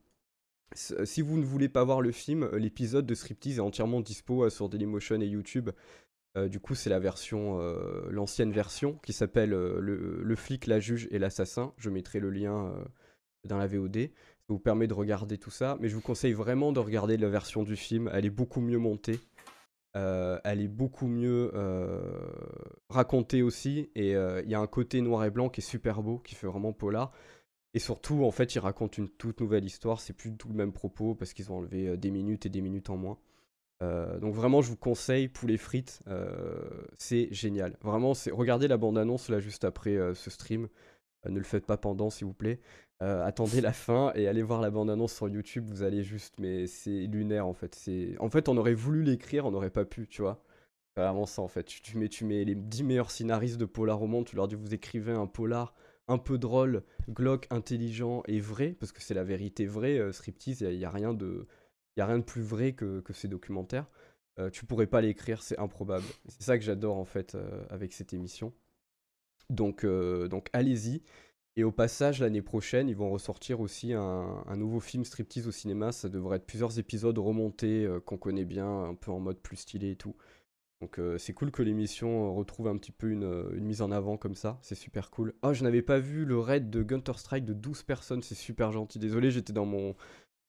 Si vous ne voulez pas voir le film, l'épisode de Striptease est entièrement dispo sur Dailymotion et YouTube. du coup, c'est la version, l'ancienne version qui s'appelle le, le, flic, la juge et l'assassin. Je mettrai le lien dans la VOD. Ça vous permet de regarder tout ça. Mais je vous conseille vraiment de regarder la version du film. Elle est beaucoup mieux montée. Euh, elle est beaucoup mieux euh, racontée aussi. Et euh, il y a un côté noir et blanc qui est super beau, qui fait vraiment polar. Et surtout, en fait, il raconte une toute nouvelle histoire. C'est plus tout le même propos parce qu'ils ont enlevé des minutes et des minutes en moins. donc vraiment, je vous conseille Poulet frites. c'est génial. Vraiment, c'est regardez la bande-annonce là juste après ce stream. ne le faites pas pendant, s'il vous plaît. Euh, attendez la fin et allez voir la bande-annonce sur YouTube, vous allez juste, mais c'est lunaire en fait. C'est, en fait, on aurait voulu l'écrire, on n'aurait pas pu, tu vois. Vraiment ça en fait. Tu, mets, tu mets les 10 meilleurs scénaristes de polar au monde, tu leur dis vous écrivez un polar un peu drôle, glauque, intelligent et vrai, parce que c'est la vérité vraie, euh, Striptease, il n'y a, rien de, y a rien de plus vrai que, que ces documentaires. Euh, tu pourrais pas l'écrire, c'est improbable. C'est ça que j'adore en fait avec cette émission. Donc, donc allez-y. Et au passage, l'année prochaine, ils vont ressortir aussi un, nouveau film striptease au cinéma. Ça devrait être plusieurs épisodes remontés euh, qu'on connaît bien, un peu en mode plus stylé et tout. Donc euh, c'est cool que l'émission retrouve un petit peu une, mise en avant comme ça. C'est super cool. Oh, je n'avais pas vu le raid de Gunter Strike de 12 personnes. C'est super gentil. Désolé, j'étais dans mon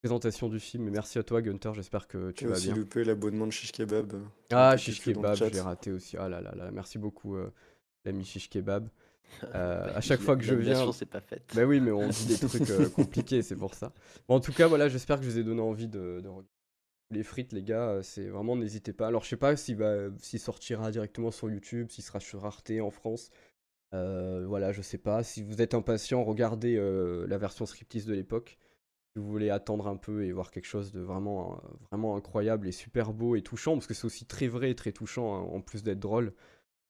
présentation du film. Mais merci à toi, Gunter. J'espère que tu vas bien. aussi loupé l'abonnement de Shish Kebab. Ah, Shish Kebab, je l'ai raté aussi. Ah là là là. Merci beaucoup, euh, l'ami Shish Kebab. Euh, [laughs] à chaque fois que je viens. c'est pas faite. Bah oui, mais on dit des [laughs] trucs euh, compliqués, c'est pour ça. Bon, en tout cas, voilà, j'espère que je vous ai donné envie de, regarder les frites, les gars. Euh, c'est vraiment, n'hésitez pas. Alors, je sais pas s'il va, s'il sortira directement sur YouTube, s'il sera sur Arte en France. voilà, je sais pas. Si vous êtes impatient, regardez la version striptease de l'époque. Si vous voulez attendre un peu et voir quelque chose de vraiment, vraiment incroyable et super beau et touchant, parce que c'est aussi très vrai et très touchant, hein, en plus d'être drôle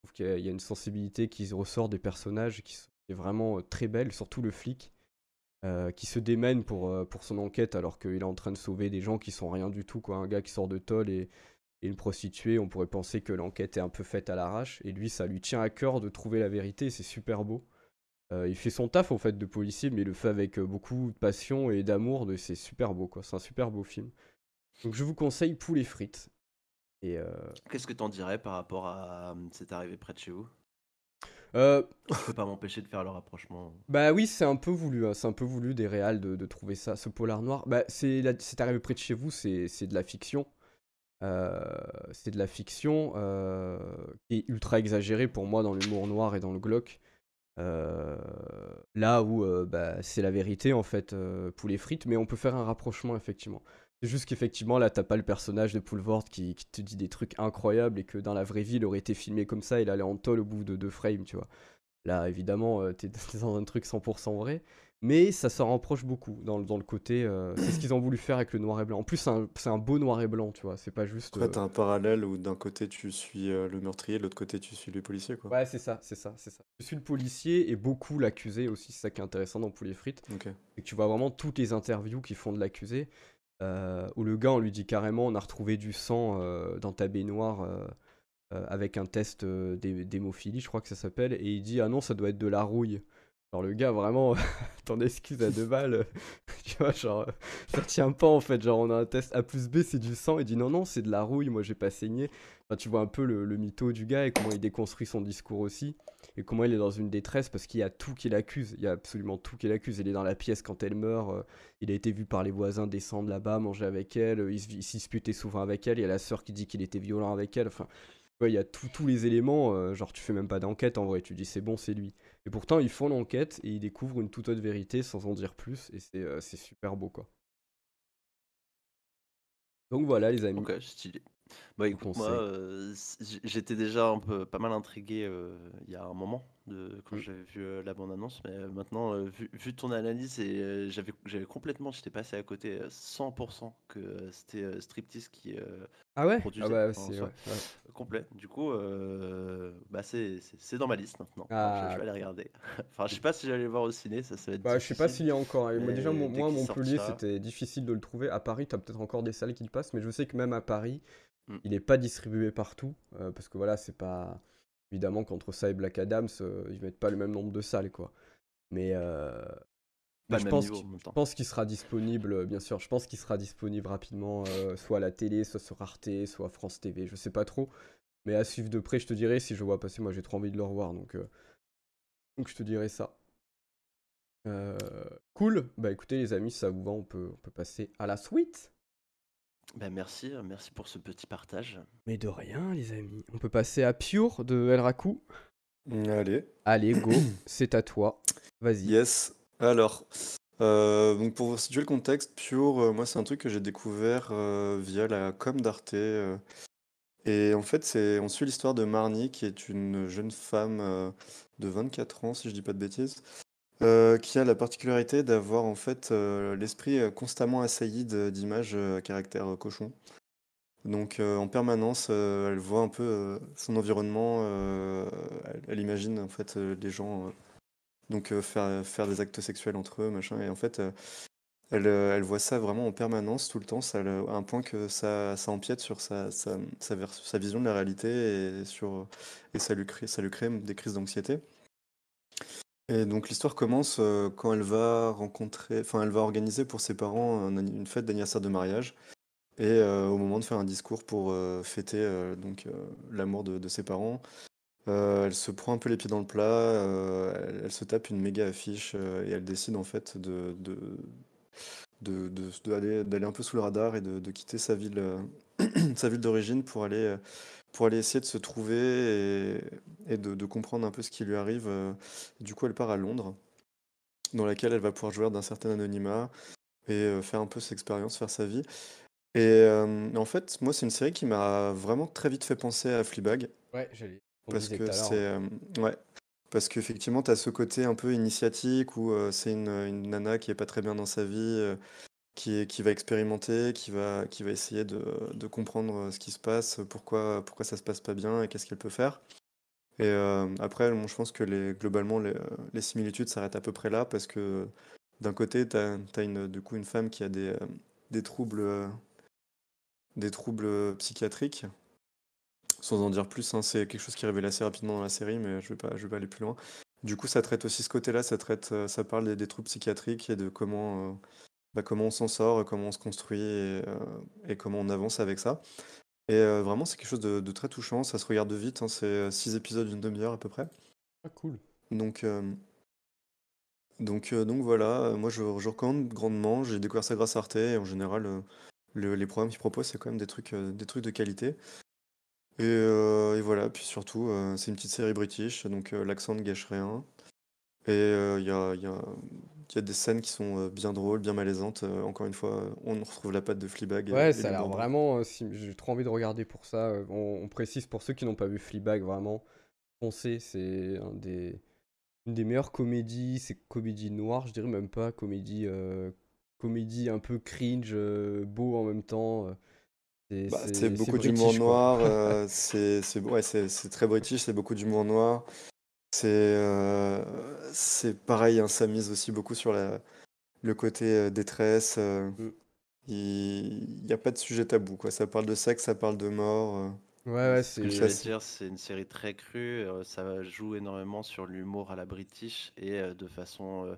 trouve qu'il y a une sensibilité qui ressort des personnages qui est vraiment euh, très belle, surtout le flic. Euh, qui se démène pour, euh, pour son enquête alors qu'il est en train de sauver des gens qui sont rien du tout, quoi. Un gars qui sort de tôle et, une prostituée, on pourrait penser que l'enquête est un peu faite à l'arrache. Et lui, ça lui tient à cœur de trouver la vérité, c'est super beau. il fait son taf en fait de policier, mais il le fait avec beaucoup de passion et d'amour, c'est super beau, quoi. C'est un super beau film. Donc je vous conseille Poulet frites. Euh, Qu'est-ce que t'en dirais par rapport à euh, cette arrivée près de chez vous? Euh... Je peux pas m'empêcher de faire le rapprochement. Bah oui, c'est un peu voulu, hein. c'est un peu voulu des réals de, trouver ça, ce polar noir. Bah c'est c'est arrivé près de chez vous, c'est de la fiction. Euh, c'est de la fiction qui est ultra exagérée pour moi dans l'humour noir et dans le glauque. là où bah, c'est la vérité en fait pour les frites, mais on peut faire un rapprochement effectivement. C'est juste qu'effectivement, là, t'as pas le personnage de Poulvord qui, qui, te dit des trucs incroyables et que dans la vraie vie, il aurait été filmé comme ça, il allait en tôle au bout de deux frames, tu vois. Là, évidemment, euh, t'es [laughs] dans un truc 100% vrai, mais ça s'en rapproche beaucoup dans, dans le côté. Euh, c'est ce qu'ils ont voulu faire avec le noir et blanc. En plus, c'est un, beau noir et blanc, tu vois. C'est pas juste. Après, euh, t'as un parallèle où d'un côté tu suis le meurtrier, de l'autre côté tu suis le policier, quoi. Ouais, c'est ça, c'est ça, c'est ça. Je suis le policier et beaucoup l'accusé aussi, c'est ça qui est intéressant dans Poulet Frites. Ok. Et tu vois vraiment toutes les interviews qui font de l'accusé. Euh, où le gars, on lui dit carrément, on a retrouvé du sang euh, dans ta baignoire euh, avec un test d'hémophilie, je crois que ça s'appelle, et il dit, ah non, ça doit être de la rouille. Genre, le gars, vraiment, [laughs] ton excuse à deux balles, [laughs] tu vois, genre, ça tient pas en fait. Genre, on a un test A plus B, c'est du sang. Il dit non, non, c'est de la rouille, moi j'ai pas saigné. Tu vois un peu le, mytho du gars et comment il déconstruit son discours aussi. Et comment il est dans une détresse parce qu'il y a tout qui l'accuse. Il y a absolument tout qui l'accuse. Il est dans la pièce quand elle meurt. euh, il a été vu par les voisins descendre là-bas, manger avec elle. euh, Il se il s'y disputait souvent avec elle. Il y a la sœur qui dit qu'il était violent avec elle. Enfin, ouais, il y a tous les éléments. euh, genre, tu fais même pas d'enquête en vrai. Tu dis c'est bon, c'est lui. Et pourtant, ils font l'enquête et ils découvrent une toute autre vérité sans en dire plus. Et c'est euh, super beau, quoi. Donc voilà, les amis. Stylé. Bah écoute, moi, euh, j'étais déjà un peu pas mal intrigué euh, il y a un moment de quand Mm. j'avais vu euh, la bande-annonce, mais euh, maintenant, vu, vu ton analyse, et j'avais j'avais complètement, j'étais passé à côté euh, 100% que c'était Striptease qui euh, Ah ouais? produisait Ah bah, en c'est. soi. ouais, ouais. complet. Du coup, bah c'est c'est- c'est dans ma liste maintenant. Alors, je, Ah. vais aller regarder. [laughs] enfin, je sais pas si j'allais le voir au ciné, ça, ça va être Bah, je sais pas difficile. s'il y a encore. hein. Moi, déjà, mais mon- dès moi, à qu'il Montpellier, c'était difficile de le trouver. À Paris, t'as peut-être encore des salles qui le passent, mais je sais que même à Paris, Mm. Il est pas distribué partout. euh, parce que voilà, c'est pas. Évidemment qu'entre ça et Black Adams, euh, ils mettent pas le même nombre de salles, quoi. Mais. euh, je pense niveau qu'il-. Je pense sera disponible, bien sûr, je pense qu'il sera disponible rapidement, euh, soit à la télé, soit sur Arte, soit France TV, je sais pas trop. Mais à suivre de près, je te dirai si je vois passer, moi j'ai trop envie de le revoir, donc, donc je te dirai ça. Euh, cool, bah écoutez les amis, si ça vous va, on peut, on peut passer à la suite. Bah, merci, euh, merci pour ce petit partage. Mais de rien les amis, on peut passer à Pure de El Raku. Allez. Allez, go, [coughs] c'est à toi, vas-y. Yes. Alors, euh, donc pour vous situer le contexte, Pure, euh, moi c'est un truc que j'ai découvert euh, via la com d'Arte. euh, et en fait, c'est, on suit l'histoire de Marnie, qui est une jeune femme euh, de 24 ans, si je dis pas de bêtises, euh, qui a la particularité d'avoir en fait euh, l'esprit euh, constamment assailli d'images à caractère cochon. Donc en permanence, elle voit un peu son environnement, elle, imagine en fait les gens. donc faire, des actes sexuels entre eux, machin. Et en fait, elle, voit ça vraiment en permanence, tout le temps, à un point que ça, empiète sur sa, vision de la réalité et, ça lui crée des crises d'anxiété. Et donc l'histoire commence euh, quand elle va rencontrer, enfin elle va organiser pour ses parents une fête d'anniversaire de mariage. Et euh, au moment de faire un discours pour euh, fêter donc l'amour de, ses parents, elle se prend un peu les pieds dans le plat, elle, se tape une méga affiche et elle décide en fait de, de, d'aller, un peu sous le radar et de, quitter [clears throat] sa ville, d'origine pour aller, pour aller essayer de se trouver et, et de, de comprendre un peu ce qui lui arrive. euh. Du coup, elle part à Londres, dans laquelle elle va pouvoir jouir d'un certain anonymat et euh, faire un peu ses expériences, faire sa vie. Et euh, en fait, moi, c'est une série qui m'a vraiment très vite fait penser à Fleabag. Ouais, on Parce que c'est. euh, ouais. Parce qu'effectivement, tu as ce côté un peu initiatique où euh, c'est une, une nana qui est pas très bien dans sa vie, qui, va expérimenter, qui va, qui va essayer de, de comprendre euh, ce qui se passe, pourquoi, pourquoi ça se passe pas bien et qu'est-ce qu'elle peut faire. Et euh, après, bon, je pense que globalement, les, similitudes s'arrêtent à peu près là parce que d'un côté, tu as, une, du coup une femme qui a des, des troubles, euh, des troubles psychiatriques sans en dire plus, hein, c'est quelque chose qui est révélé assez rapidement dans la série, mais je vais vais pas aller plus loin. Du coup, ça traite aussi ce côté-là, ça ça parle des, troubles psychiatriques et de comment, bah, comment on s'en sort, comment on se construit et, euh, et comment on avance avec ça. Et euh, vraiment, c'est quelque chose de, de très touchant, ça se regarde vite, hein, c'est euh, six épisodes d'une demi-heure à peu près. Ah, cool. Donc, euh, donc, euh, donc voilà, euh, moi je, je recommande grandement, j'ai découvert ça grâce à Arte, et en général, euh, le- les programmes qu'ils proposent, c'est quand même des trucs, euh, des trucs de qualité. Et, euh, et voilà, puis surtout, euh, c'est une petite série british, donc euh, l'accent ne gâche rien. Et il y a, il y a- il y a des scènes qui sont euh, bien drôles, bien malaisantes. Euh, encore une fois, on retrouve la patte de Fleabag. et- Ouais, et ça a l'air vraiment. euh, J'ai trop envie de regarder pour ça. euh, On, on précise pour ceux qui n'ont pas vu Fleabag, vraiment, foncez. C'est un des, une des meilleures comédies. C'est comédie noire, je dirais même pas. Comédie, euh, comédie un peu cringe, euh, beau en même temps. euh, C'est Bah, beaucoup d'humour noir, euh, [laughs] c'est ouais, très british, c'est beaucoup d'humour noir. C'est euh, c'est pareil, hein, ça mise aussi beaucoup sur la, le côté euh, détresse. euh, Mm. il n'y a pas de sujet tabou, quoi. Ça parle de sexe, ça parle de mort. euh, Ouais, ouais, Ce que c'est. j'allais c'est- dire, c'est une série très crue, euh, ça joue énormément sur l'humour à la British et euh, de façon euh,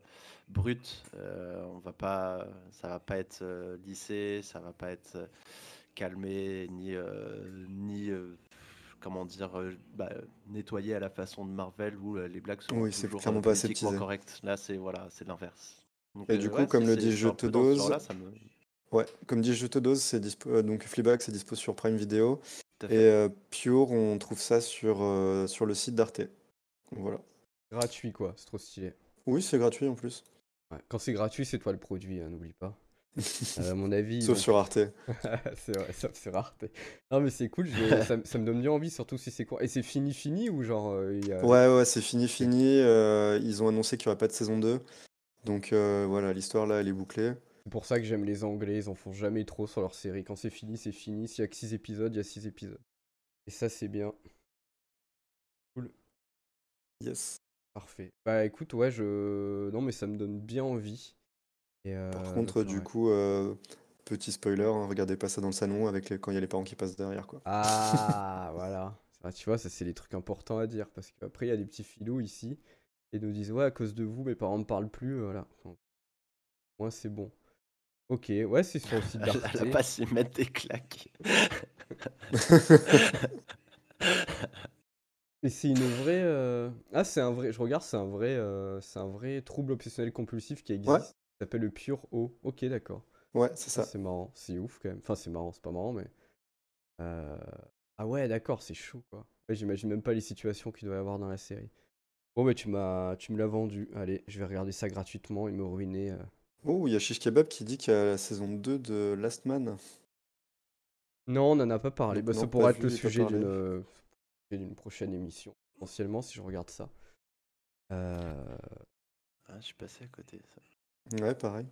brute. Euh, on va pas, ça va pas être euh, lissé, ça va pas être euh, calmé, ni, euh, ni euh, comment dire, euh, bah, nettoyé à la façon de Marvel où euh, les blagues sont Oui, c'est toujours clairement euh, pas correctes. Là, c'est voilà, c'est l'inverse. Donc, Et du euh, coup, ouais, comme le dit Je te dose, me... ouais, comme dit Je te dose, c'est dispo, donc Fleabag, c'est dispo sur Prime Video. Et euh, Pure, on trouve ça sur, euh, sur le site d'Arte. Voilà. Gratuit, quoi. C'est trop stylé. Oui, c'est gratuit en plus. Ouais. Quand c'est gratuit, c'est toi le produit, hein, n'oublie pas. Euh, à mon avis. Sauf sur Arte. [laughs] c'est vrai, ça c'est rare. t'es- Non, mais c'est cool, vais- ça, me- ça me donne bien envie, surtout si c'est court. Et c'est fini, fini ou genre. euh, il y a- Ouais, ouais, c'est fini, fini. euh, ils ont annoncé qu'il n'y aurait pas de saison 2. Donc euh, voilà, l'histoire là, elle est bouclée. C'est pour ça que j'aime les Anglais, ils en font jamais trop sur leur série. Quand c'est fini, c'est fini. S'il y a que 6 épisodes, il y a 6 épisodes. Et ça, c'est bien. Yes. Parfait. Bah écoute, ouais, je. Non, mais ça me donne bien envie. Et, euh, Par contre, du ouais. coup, euh, petit spoiler, hein, regardez pas ça dans le salon avec les- quand il y a les parents qui passent derrière, quoi. Ah, [laughs] voilà. Ça, tu vois, ça, c'est les trucs importants à dire. Parce qu'après, il y a des petits filous ici. Et nous disent, ouais, à cause de vous, mes parents ne parlent plus. Voilà. Moi, c'est bon. Ok, ouais, c'est sur le site Elle d'Arte. va pas s'y mettre des claques. [laughs] Et c'est une vraie. euh, Ah, c'est un vrai. Je regarde, c'est un vrai. euh, C'est un vrai trouble obsessionnel compulsif qui existe. Ça s'appelle le Pure O. Ok, d'accord. Ouais, c'est Ça, ça. c'est marrant. C'est ouf quand même. Enfin, c'est marrant, c'est pas marrant, mais. euh, Ah ouais, d'accord, c'est chaud quoi. Ouais, J'imagine même pas les situations qu'il doit y avoir dans la série. Bon, bah, tu m'as, tu me l'as vendu. Allez, je vais regarder ça gratuitement et me ruiner. euh. Oh, il y a Shish Kebab qui dit qu'il y a la saison 2 de Last Man. Non, on en a pas parlé. Bah, Non, ça pourrait être vu, le sujet d'une euh, d'une prochaine émission, potentiellement, si je regarde ça. Euh, Ah, je suis passé à côté. Ça. Ouais, pareil.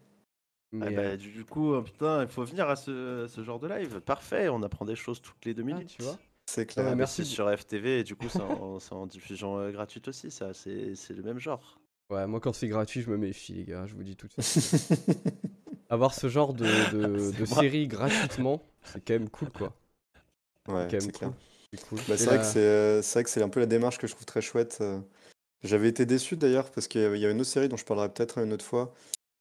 Mais, Ah bah, euh, du coup, euh, putain, il faut venir à ce, ce genre de live. Parfait, on apprend des choses toutes les deux ah, minutes. tu vois. C'est Ah, clair. bah, mais merci sur FTV et du coup, c'est en, [laughs] c'est en diffusion euh, gratuite aussi. Ça, c'est c'est le même genre. Ouais, moi, quand c'est gratuit, je me méfie, les gars. Je vous dis tout de suite. [laughs] Avoir ce genre de, de, [laughs] série gratuitement, c'est quand même cool, quoi. ouais, C'est quand même c'est clair. cool. C'est cool. Bah, Et vrai que c'est euh, c'est vrai que c'est un peu la démarche que je trouve très chouette. euh. J'avais été déçu d'ailleurs parce qu'il y avait il y a une autre série dont je parlerai peut-être une autre fois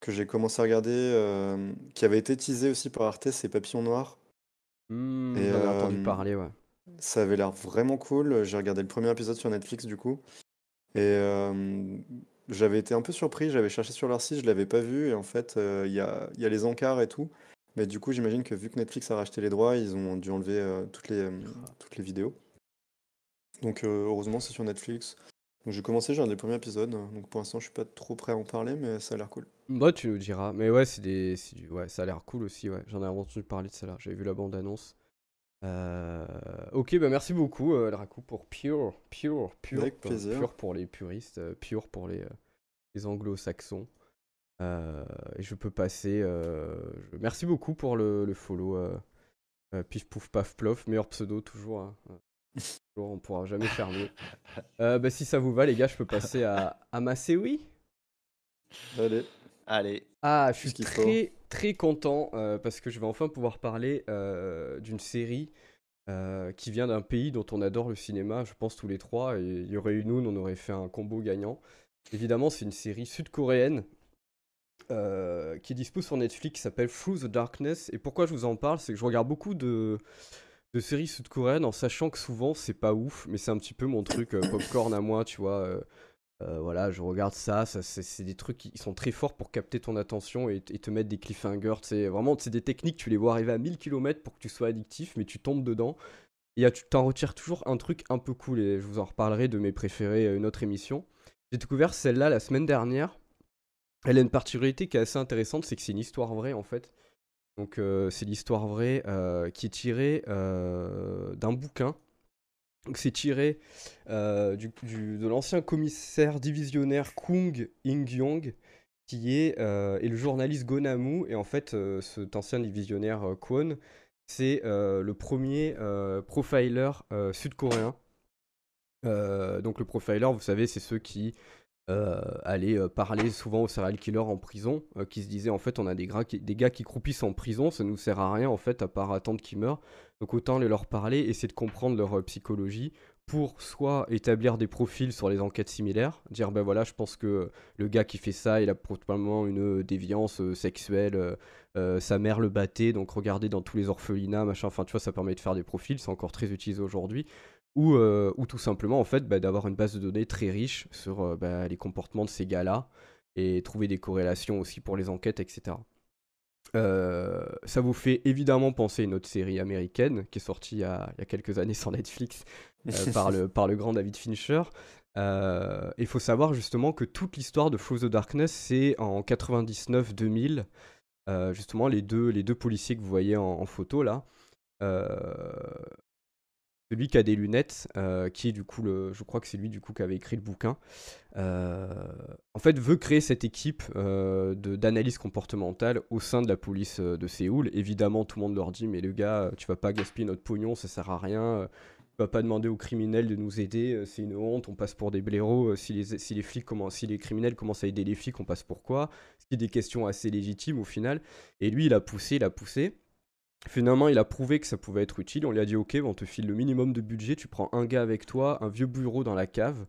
que j'ai commencé à regarder euh, qui avait été teasée aussi par Arte, c'est Papillon Noir. Et, j'en ai entendu euh, parler, ouais. Ça avait l'air vraiment cool. J'ai regardé le premier épisode sur Netflix du coup. Et euh, j'avais été un peu surpris. J'avais cherché sur leur site, je l'avais pas vu. Et en fait, il y a, il y a les encarts et tout. Mais du coup, j'imagine que vu que Netflix a racheté les droits, ils ont dû enlever euh, toutes les, toutes les vidéos. Donc heureusement, c'est sur Netflix. Donc j'ai commencé, j'ai regardé le premier épisode. Donc pour l'instant, je suis pas trop prêt à en parler, mais ça a l'air cool. Bah, tu nous diras. Mais ouais, c'est des... du- ouais, ça a l'air cool aussi, ouais. J'en ai entendu parler de ça là. J'avais vu la bande-annonce. Euh, Ok, bah merci beaucoup, euh, Draco, pour Pure. Pure, Pure. Avec plaisir. Pure pour les puristes, euh, Pure pour les, euh, les anglo-saxons. Et je peux passer. je- Merci beaucoup pour le, le follow. Pif pouf paf plof, meilleur pseudo toujours. hein. On pourra jamais faire mieux. Euh, bah, si ça vous va, les gars, je peux passer à, à ma série. Allez. Allez, Ah, je suis faut très très content euh, parce que je vais enfin pouvoir parler euh, d'une série euh, qui vient d'un pays dont on adore le cinéma, je pense tous les trois, et il y aurait eu nous, on aurait fait un combo gagnant. Évidemment, c'est une série sud-coréenne qui est dispo sur Netflix, qui s'appelle Through the Darkness. Et pourquoi je vous en parle, c'est que je regarde beaucoup de, de séries sud-coréennes en sachant que souvent c'est pas ouf, mais c'est un petit peu mon truc euh, popcorn à moi, tu vois. euh, euh, voilà, je regarde ça, ça c'est des trucs qui sont très forts pour capter ton attention et, te mettre des cliffhangers. C'est vraiment c'est des techniques, tu les vois arriver à 1000 km pour que tu sois addictif, mais tu tombes dedans. Et tu t'en retires toujours un truc un peu cool, et je vous en reparlerai de mes préférés une autre émission. J'ai découvert celle-là la semaine dernière. Elle a une particularité qui est assez intéressante, c'est que c'est une histoire vraie en fait. Donc euh, c'est l'histoire vraie euh, qui est tirée euh, d'un bouquin. Donc c'est tiré du, de l'ancien commissaire divisionnaire Kung In-gyong, qui est, et le journaliste Gonamu. Et en fait, cet ancien divisionnaire Kwon, c'est le premier profiler sud-coréen. Donc le profiler, vous savez, c'est ceux qui euh, aller euh, parler souvent aux serial killers en prison, euh, qui se disaient en fait on a des, gars qui, croupissent en prison, ça nous sert à rien en fait à part attendre qu'ils meurent. Donc autant aller leur parler, essayer de comprendre leur psychologie pour soit établir des profils sur les enquêtes similaires, dire ben voilà je pense que le gars qui fait ça il a probablement une déviance sexuelle, sa mère le battait donc regardez dans tous les orphelinats machin, enfin tu vois ça permet de faire des profils, c'est encore très utilisé aujourd'hui ou, euh, ou tout simplement en fait bah, d'avoir une base de données très riche sur euh, bah, les comportements de ces gars-là et trouver des corrélations aussi pour les enquêtes, etc. Euh, ça vous fait évidemment penser à une autre série américaine qui est sortie il y a, il y a quelques années sur Netflix [laughs] par, le, par le grand David Fincher. Il faut savoir justement que toute l'histoire de Flow the Darkness, c'est en 99-2000. justement, les deux, les deux policiers que vous voyez en, en photo là, celui qui a des lunettes, euh, qui est du coup, le, je crois que c'est lui du coup qui avait écrit le bouquin, euh, en fait veut créer cette équipe euh, d'analyse comportementale au sein de la police de Séoul. Évidemment, tout le monde leur dit mais le gars, tu vas pas gaspiller notre pognon, ça sert à rien. Tu vas pas demander aux criminels de nous aider, c'est une honte, on passe pour des blaireaux. Si les, si les flics commencent, si les criminels commencent à aider les flics, on passe pour quoi? C'est des questions assez légitimes au final. Et lui, il a poussé, il a poussé. Finalement, il a prouvé que ça pouvait être utile. On lui a dit Ok, on te file le minimum de budget. Tu prends un gars avec toi, un vieux bureau dans la cave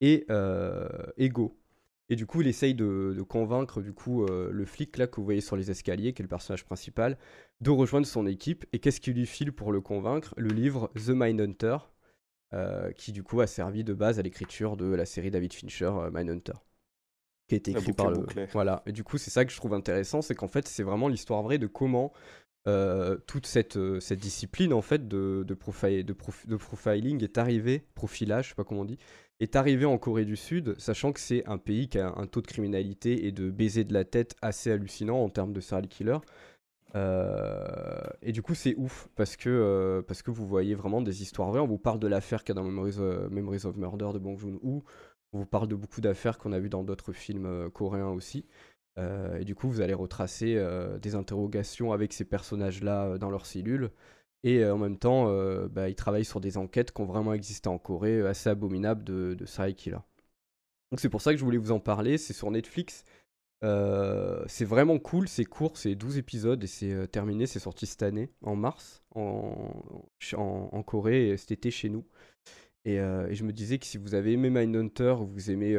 et euh, go. Et du coup, il essaye de, convaincre du coup euh, le flic là que vous voyez sur les escaliers, qui est le personnage principal, de rejoindre son équipe. Et qu'est-ce qu'il lui file pour le convaincre? Le livre The Mindhunter, euh, qui du coup a servi de base à l'écriture de la série David Fincher euh, Mindhunter, qui a été écrit par le. Voilà. Et du coup, c'est ça que je trouve intéressant, c'est qu'en fait, c'est vraiment l'histoire vraie de comment euh, toute cette, euh, cette, discipline en fait de, profiling est arrivée, profilage, je sais pas comment on dit, est arrivée en Corée du Sud, sachant que c'est un pays qui a un taux de criminalité et de baiser de la tête assez hallucinant en termes de serial killer. Euh, et du coup, c'est ouf parce que, parce que vous voyez vraiment des histoires vraies. On vous parle de l'affaire qu'il y a dans Memories, of Murder de Bong Joon-ho. On vous parle de beaucoup d'affaires qu'on a vues dans d'autres films coréens aussi. Euh, et du coup, vous allez retracer euh, des interrogations avec ces personnages-là euh, dans leurs cellules. Et en même temps, bah, ils travaillent sur des enquêtes qui ont vraiment existé en Corée, assez abominables de, de serial. Donc c'est pour ça que je voulais vous en parler. C'est sur Netflix. c'est vraiment cool, c'est court, c'est 12 épisodes et c'est terminé, c'est sorti cette année, en mars, en, Corée et cet été chez nous. Et, et, je me disais que si vous avez aimé Mindhunter, vous aimez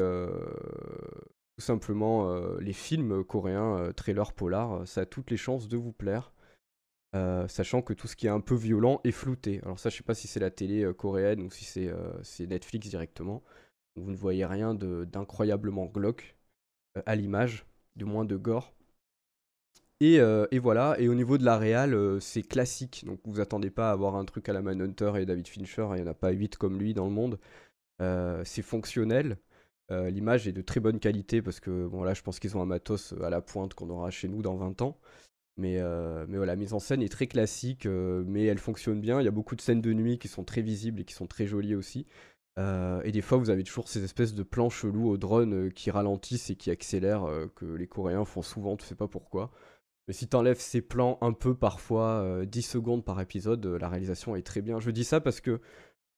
simplement euh, les films coréens, euh, trailers polar, euh, ça a toutes les chances de vous plaire. sachant que tout ce qui est un peu violent est flouté. Alors ça, je sais pas si c'est la télé coréenne ou si c'est Netflix directement. Vous ne voyez rien d'incroyablement glauque à l'image, du moins de gore. Et, voilà, et au niveau de la réal, c'est classique. Donc vous attendez pas à avoir un truc à la Manhunter et David Fincher, il n'y en a pas 8 comme lui dans le monde. c'est fonctionnel. Euh, l'image est de très bonne qualité parce que bon là je pense qu'ils ont un matos euh, à la pointe qu'on aura chez nous dans 20 ans. Mais, euh, mais voilà, la mise en scène est très classique, mais elle fonctionne bien. Il y a beaucoup de scènes de nuit qui sont très visibles et qui sont très jolies aussi. et des fois, vous avez toujours ces espèces de plans chelous au drone qui ralentissent et qui accélèrent, que les Coréens font souvent, tu sais pas pourquoi. Mais si tu enlèves ces plans un peu parfois, 10 secondes par épisode, la réalisation est très bien. Je dis ça parce que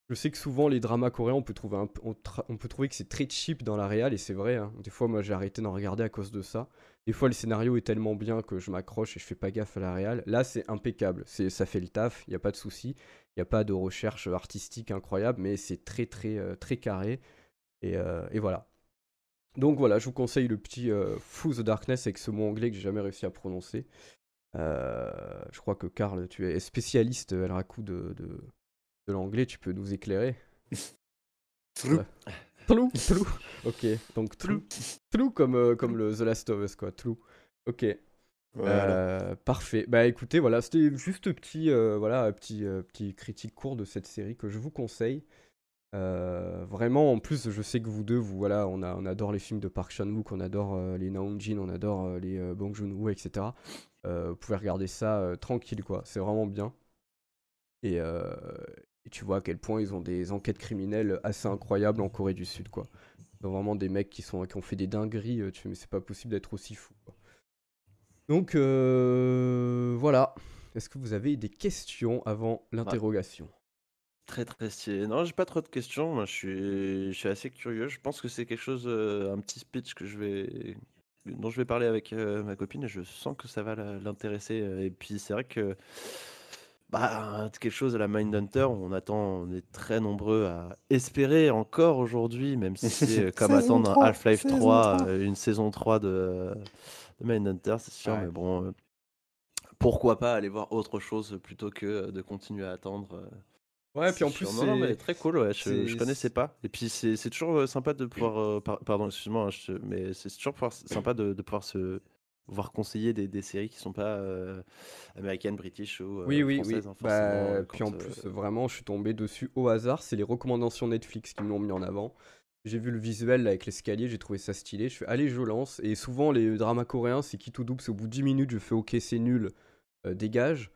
je sais que souvent les dramas coréens, on peut trouver, on, peut trouver que c'est très cheap dans la réal, et c'est vrai. Hein. Des fois, moi, j'ai arrêté d'en regarder à cause de ça. Des fois, le scénario est tellement bien que je m'accroche et je fais pas gaffe à la réal. Là, c'est impeccable. Ça fait le taf, il n'y a pas de souci. Il n'y a pas de recherche artistique incroyable, mais c'est très, très, euh, très carré. Euh, et, voilà. Donc voilà, je vous conseille le petit euh, the Darkness avec ce mot anglais que j'ai jamais réussi à prononcer. Euh, je crois que Karl, tu es spécialiste la de, de, de l'anglais, tu peux nous éclairer True. True, true. Ok, donc true. True comme, euh, comme le The Last of Us, quoi. True. Ok. Euh, parfait. Bah écoutez, voilà, c'était juste petit, euh, voilà, petit, petit critique court de cette série que je vous conseille. vraiment, en plus, je sais que vous deux, vous, voilà, on, a, on adore les films de Park Chan-wook, on adore les Jin, on adore les Bong Joon-ho, etc. vous pouvez regarder ça tranquille, quoi. C'est vraiment bien. Et, et tu vois à quel point ils ont des enquêtes criminelles assez incroyables en Corée du Sud, quoi. Ils vraiment des mecs qui, sont, qui ont fait des dingueries, euh, mais c'est pas possible d'être aussi fou, Donc, euh, voilà. Est-ce que vous avez des questions avant l'interrogation? Très très stylé. Non, j'ai pas trop de questions. Moi, je suis, je suis assez curieux. Je pense que c'est quelque chose, euh, un petit speech que je vais, dont je vais parler avec ma copine et je sens que ça va l'intéresser. Et puis c'est vrai que, bah, quelque chose à la Mindhunter, on attend, on est très nombreux à espérer encore aujourd'hui, même si c'est euh, comme attendre un 3, Half-Life saison 3, 3. euh, une saison 3 de, de Mindhunter, c'est sûr. Ouais. Mais bon, euh, pourquoi pas aller voir autre chose plutôt que de continuer à attendre. Ouais, puis en c'est plus, non, mais c'est. très cool, ouais, je, c'est- je connaissais pas. Et puis c'est c'est toujours sympa de pouvoir. euh, par- pardon, excuse-moi, hein, je mais c'est toujours pouvoir- sympa de, de pouvoir se voir conseiller des, des séries qui sont pas euh, américaines, british ou euh, Oui, oui, oui. françaises. hein, Bah, forcément, euh, puis en euh, plus, vraiment, je suis tombé dessus au hasard. C'est les recommandations Netflix qui me l'ont mis en avant. J'ai vu le visuel là, avec l'escalier, j'ai trouvé ça stylé. Je fais, allez, je lance. Et souvent, les dramas coréens, c'est qui tout double. C'est au bout de 10 minutes, je fais, ok, c'est nul, euh, dégage.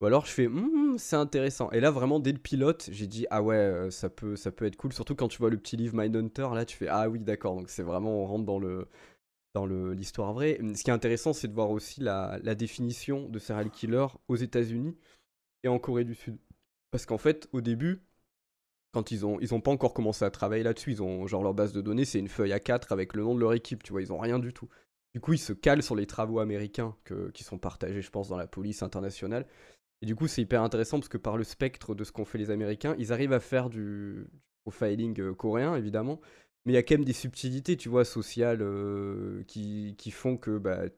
Ou alors, je fais, Hum, c'est intéressant. Et là, vraiment, dès le pilote, j'ai dit, ah ouais, euh, ça peut, ça peut être cool. Surtout quand tu vois le petit livre Mindhunter, là, tu fais, ah oui, d'accord. Donc, c'est vraiment, on rentre dans le dans l'histoire vraie. Ce qui est intéressant, c'est de voir aussi la, définition de serial killer aux États-Unis et en Corée du Sud. Parce qu'en fait, au début, quand ils ont, ils ont pas encore commencé à travailler là-dessus, ils ont genre leur base de données, c'est une feuille A4 avec le nom de leur équipe, tu vois, ils ont rien du tout. Du coup, ils se calent sur les travaux américains qui sont partagés, je pense, dans la police internationale. Et du coup, c'est hyper intéressant parce que par le spectre de ce qu'ont fait les Américains, ils arrivent à faire du, du profiling euh, coréen, évidemment, mais il y a quand même des subtilités, tu vois, sociales euh, qui, qui font que bah,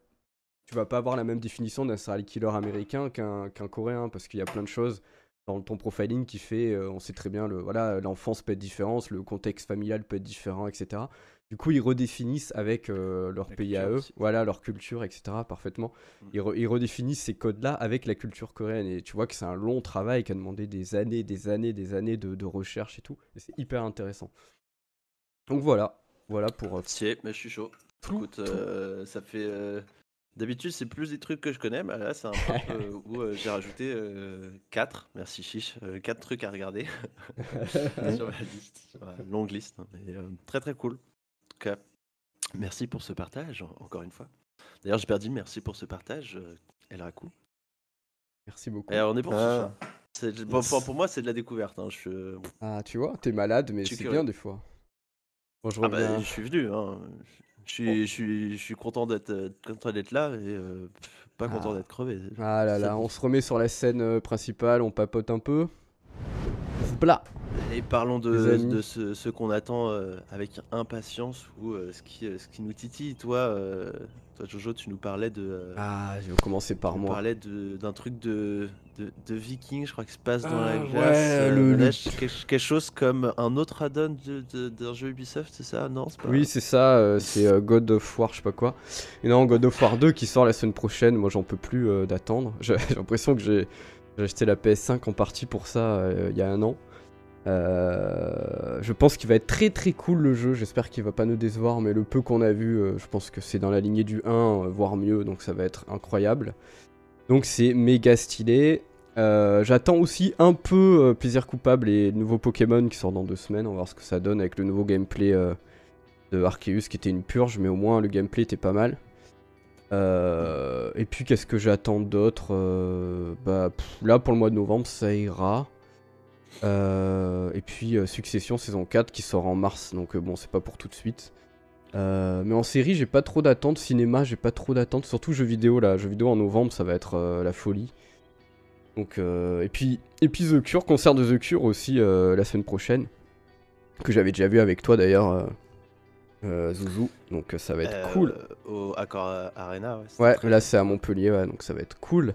tu vas pas avoir la même définition d'un serial killer américain qu'un qu'un coréen parce qu'il y a plein de choses dans ton profiling qui fait, euh, on sait très bien, le voilà, l'enfance peut être différente, le contexte familial peut être différent, etc. Du coup, ils redéfinissent avec euh, leur La pays à culture eux, aussi. voilà, leur culture, etc. Parfaitement. Mm. Ils, re- ils redéfinissent ces codes-là avec la culture coréenne. Et tu vois que c'est un long travail qui a demandé des années, des années, des années de, de recherche et tout. Et c'est hyper intéressant. Donc voilà, voilà pour euh, Tiens, mais je suis chaud. tout. Écoute, euh, ça fait. euh, D'habitude, c'est plus des trucs que je connais, mais là, c'est un [laughs] truc euh, où euh, j'ai rajouté 4, merci Chiche, 4 trucs à regarder [laughs] sur ma liste, sur ma longue liste. hein, mais, euh, très très cool. En tout cas, merci pour ce partage, en- encore une fois. D'ailleurs, j'ai perdu merci pour ce partage, euh, Elraku. Merci beaucoup. Et on est pour Ah. Chiche, hein. C'est- bon, pour, pour moi, c'est de la découverte. hein, Je, Ah, tu vois, t'es malade, mais c'est bien des fois. Bon, je Ah bah, reviens. je suis venu. Hein. Je suis, je suis, je suis content d'être, euh, content d'être là et euh, pff, pas content Ah. d'être crevé. Ah là Ça- là, on se remet sur la scène euh, principale, on papote un peu. Bla Et parlons Les de, amis. de ce, ce qu'on attend euh, avec impatience ou euh, ce, qui, euh, ce qui nous titille. Toi, euh, toi Jojo, tu nous parlais de. euh, Ah, je vais commencer par tu nous moi. parlais de- d'un truc de, de, de viking, je crois que se passe dans la Ah, glace. ouais, euh, le- le- quelque, chose comme un autre add-on d'un jeu Ubisoft, c'est ça? Non, c'est pas. Oui, c'est ça, euh, c'est euh, God of War, je sais pas quoi. Et non, God of War 2 qui sort la semaine prochaine, moi j'en peux plus euh, d'attendre. [laughs] J'ai l'impression que j'ai acheté la PS5 en partie pour ça il y a un an. Je pense qu'il va être très très cool le jeu, j'espère qu'il va pas nous décevoir, mais le peu qu'on a vu, je pense que c'est dans la lignée du 1, euh, voire mieux, donc ça va être incroyable. Donc c'est méga stylé. Euh, J'attends aussi un peu euh, plaisir coupable les nouveaux Pokémon qui sortent dans deux semaines, on va voir ce que ça donne avec le nouveau gameplay euh, de Arceus qui était une purge, mais au moins le gameplay était pas mal. Et puis qu'est-ce que j'attends d'autre Bah là pour le mois de novembre ça ira. Et puis Succession saison 4 qui sort en mars, donc bon c'est pas pour tout de suite. Euh, mais en série j'ai pas trop d'attentes, cinéma j'ai pas trop d'attentes, surtout jeux vidéo là, jeux vidéo en novembre ça va être euh, la folie. Donc euh, et puis et puis The Cure, concert de The Cure aussi la semaine prochaine, que j'avais déjà vu avec toi d'ailleurs, Zouzou, donc ça va être cool. Au Accor Arena, ouais. Ouais, là c'est à Montpellier, ouais, donc ça va être cool.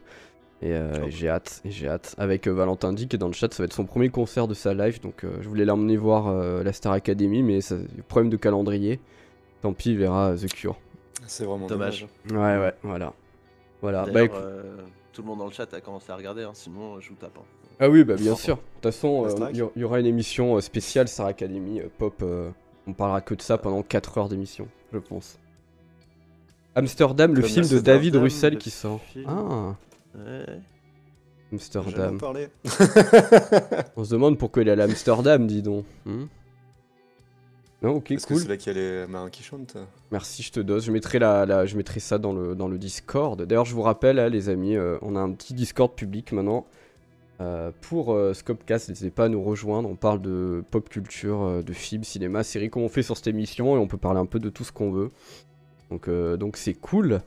Et, et j'ai hâte, j'ai hâte. Avec Valentin Dick qui est dans le chat, ça va être son premier concert de sa live, donc je voulais l'emmener voir la Star Academy, mais ça, problème de calendrier. Tant pis, il verra euh, The Cure. C'est vraiment Dommage. dommage. Ouais, ouais, voilà. Voilà. Bah, D'ailleurs, écoute- euh, tout le monde dans le chat a commencé à regarder, hein, sinon euh, je vous tape. hein. Ah oui, bah bien sûr. De toute façon, euh, il y, aura une émission spéciale Star Academy, euh, pop. euh, on parlera que de ça pendant 4 heures d'émission, je pense. Amsterdam, le film de David Russell qui sort. film. Ah, Ouais. Amsterdam. On se demande pourquoi il est allé à Amsterdam, dis donc. Hmm non, ok, Est-ce que cool. c'est là qu'il y a les marins qui chantent Merci, je te dose. Je mettrai, la, la- je mettrai ça dans le, dans le Discord. D'ailleurs, je vous rappelle, hein, les amis, euh, on a un petit Discord public maintenant. Euh, pour euh, Scopcast, n'hésitez pas à nous rejoindre. On parle de pop culture, euh, de films, cinéma, séries, comme on fait sur cette émission, et on peut parler un peu de tout ce qu'on veut. Donc donc c'est cool.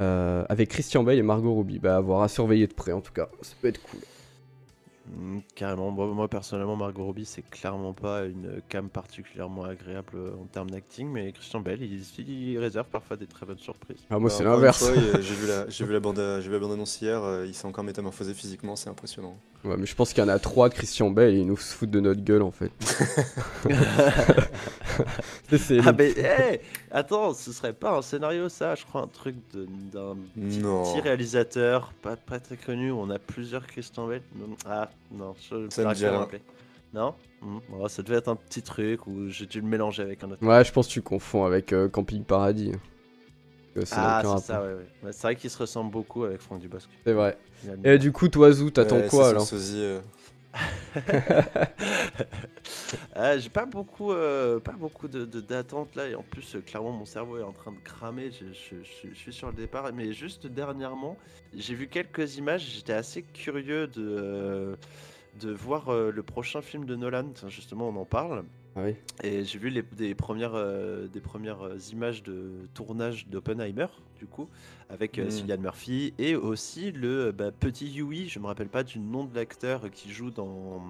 Avec Christian Bale et Margot Robbie. Bah, à voir à surveiller de près en tout cas. Ça peut être cool. Mm, Carrément, moi, moi, personnellement, Margot Robbie, c'est clairement pas une cam particulièrement agréable en termes d'acting, mais Christian Bell, il, il réserve parfois des très bonnes surprises. Ah, moi c'est l'inverse. J'ai vu la, [laughs] j'ai vu la bande, j'ai vu la bande annonce hier. euh, il s'est encore métamorphosé physiquement, c'est impressionnant. Ouais, mais je pense qu'il y en a trois Christian Bale et ils nous se foutent de notre gueule en fait. [laughs] [laughs] Ah, mais hey, attends, ce serait pas un scénario, ça, je crois, un truc de- d'un petit, réalisateur, pas, pas très connu, où on a plusieurs Christian Bell. Non, Ah, non, je Ça me dit rien. Non? Mm, ouais, Ça devait être un petit truc où j'ai dû le mélanger avec un autre. Ouais, je pense que tu confonds avec euh, Camping Paradis. N'a Ah, c'est ça, rapport. ouais, ouais. Ouais, C'est vrai qu'il se ressemble beaucoup avec Franck Dubosc. C'est vrai. Et du coup, toi, Zou, t'attends Ouais, quoi alors? Sosie, euh, Ah, j'ai pas beaucoup, euh, pas beaucoup de d'attentes là, et en plus, euh, clairement, mon cerveau est en train de cramer. Je, je- suis sur le départ, mais juste dernièrement, j'ai vu quelques images. J'étais assez curieux de, euh, de voir euh, le prochain film de Nolan. Justement, on en parle. Ah oui. Et j'ai vu les, des premières, euh, des premières euh, images de tournage d'Oppenheimer, du coup, avec euh, Mm. Cillian Murphy, et aussi le bah, petit Yui, je me rappelle pas du nom de l'acteur qui joue dans,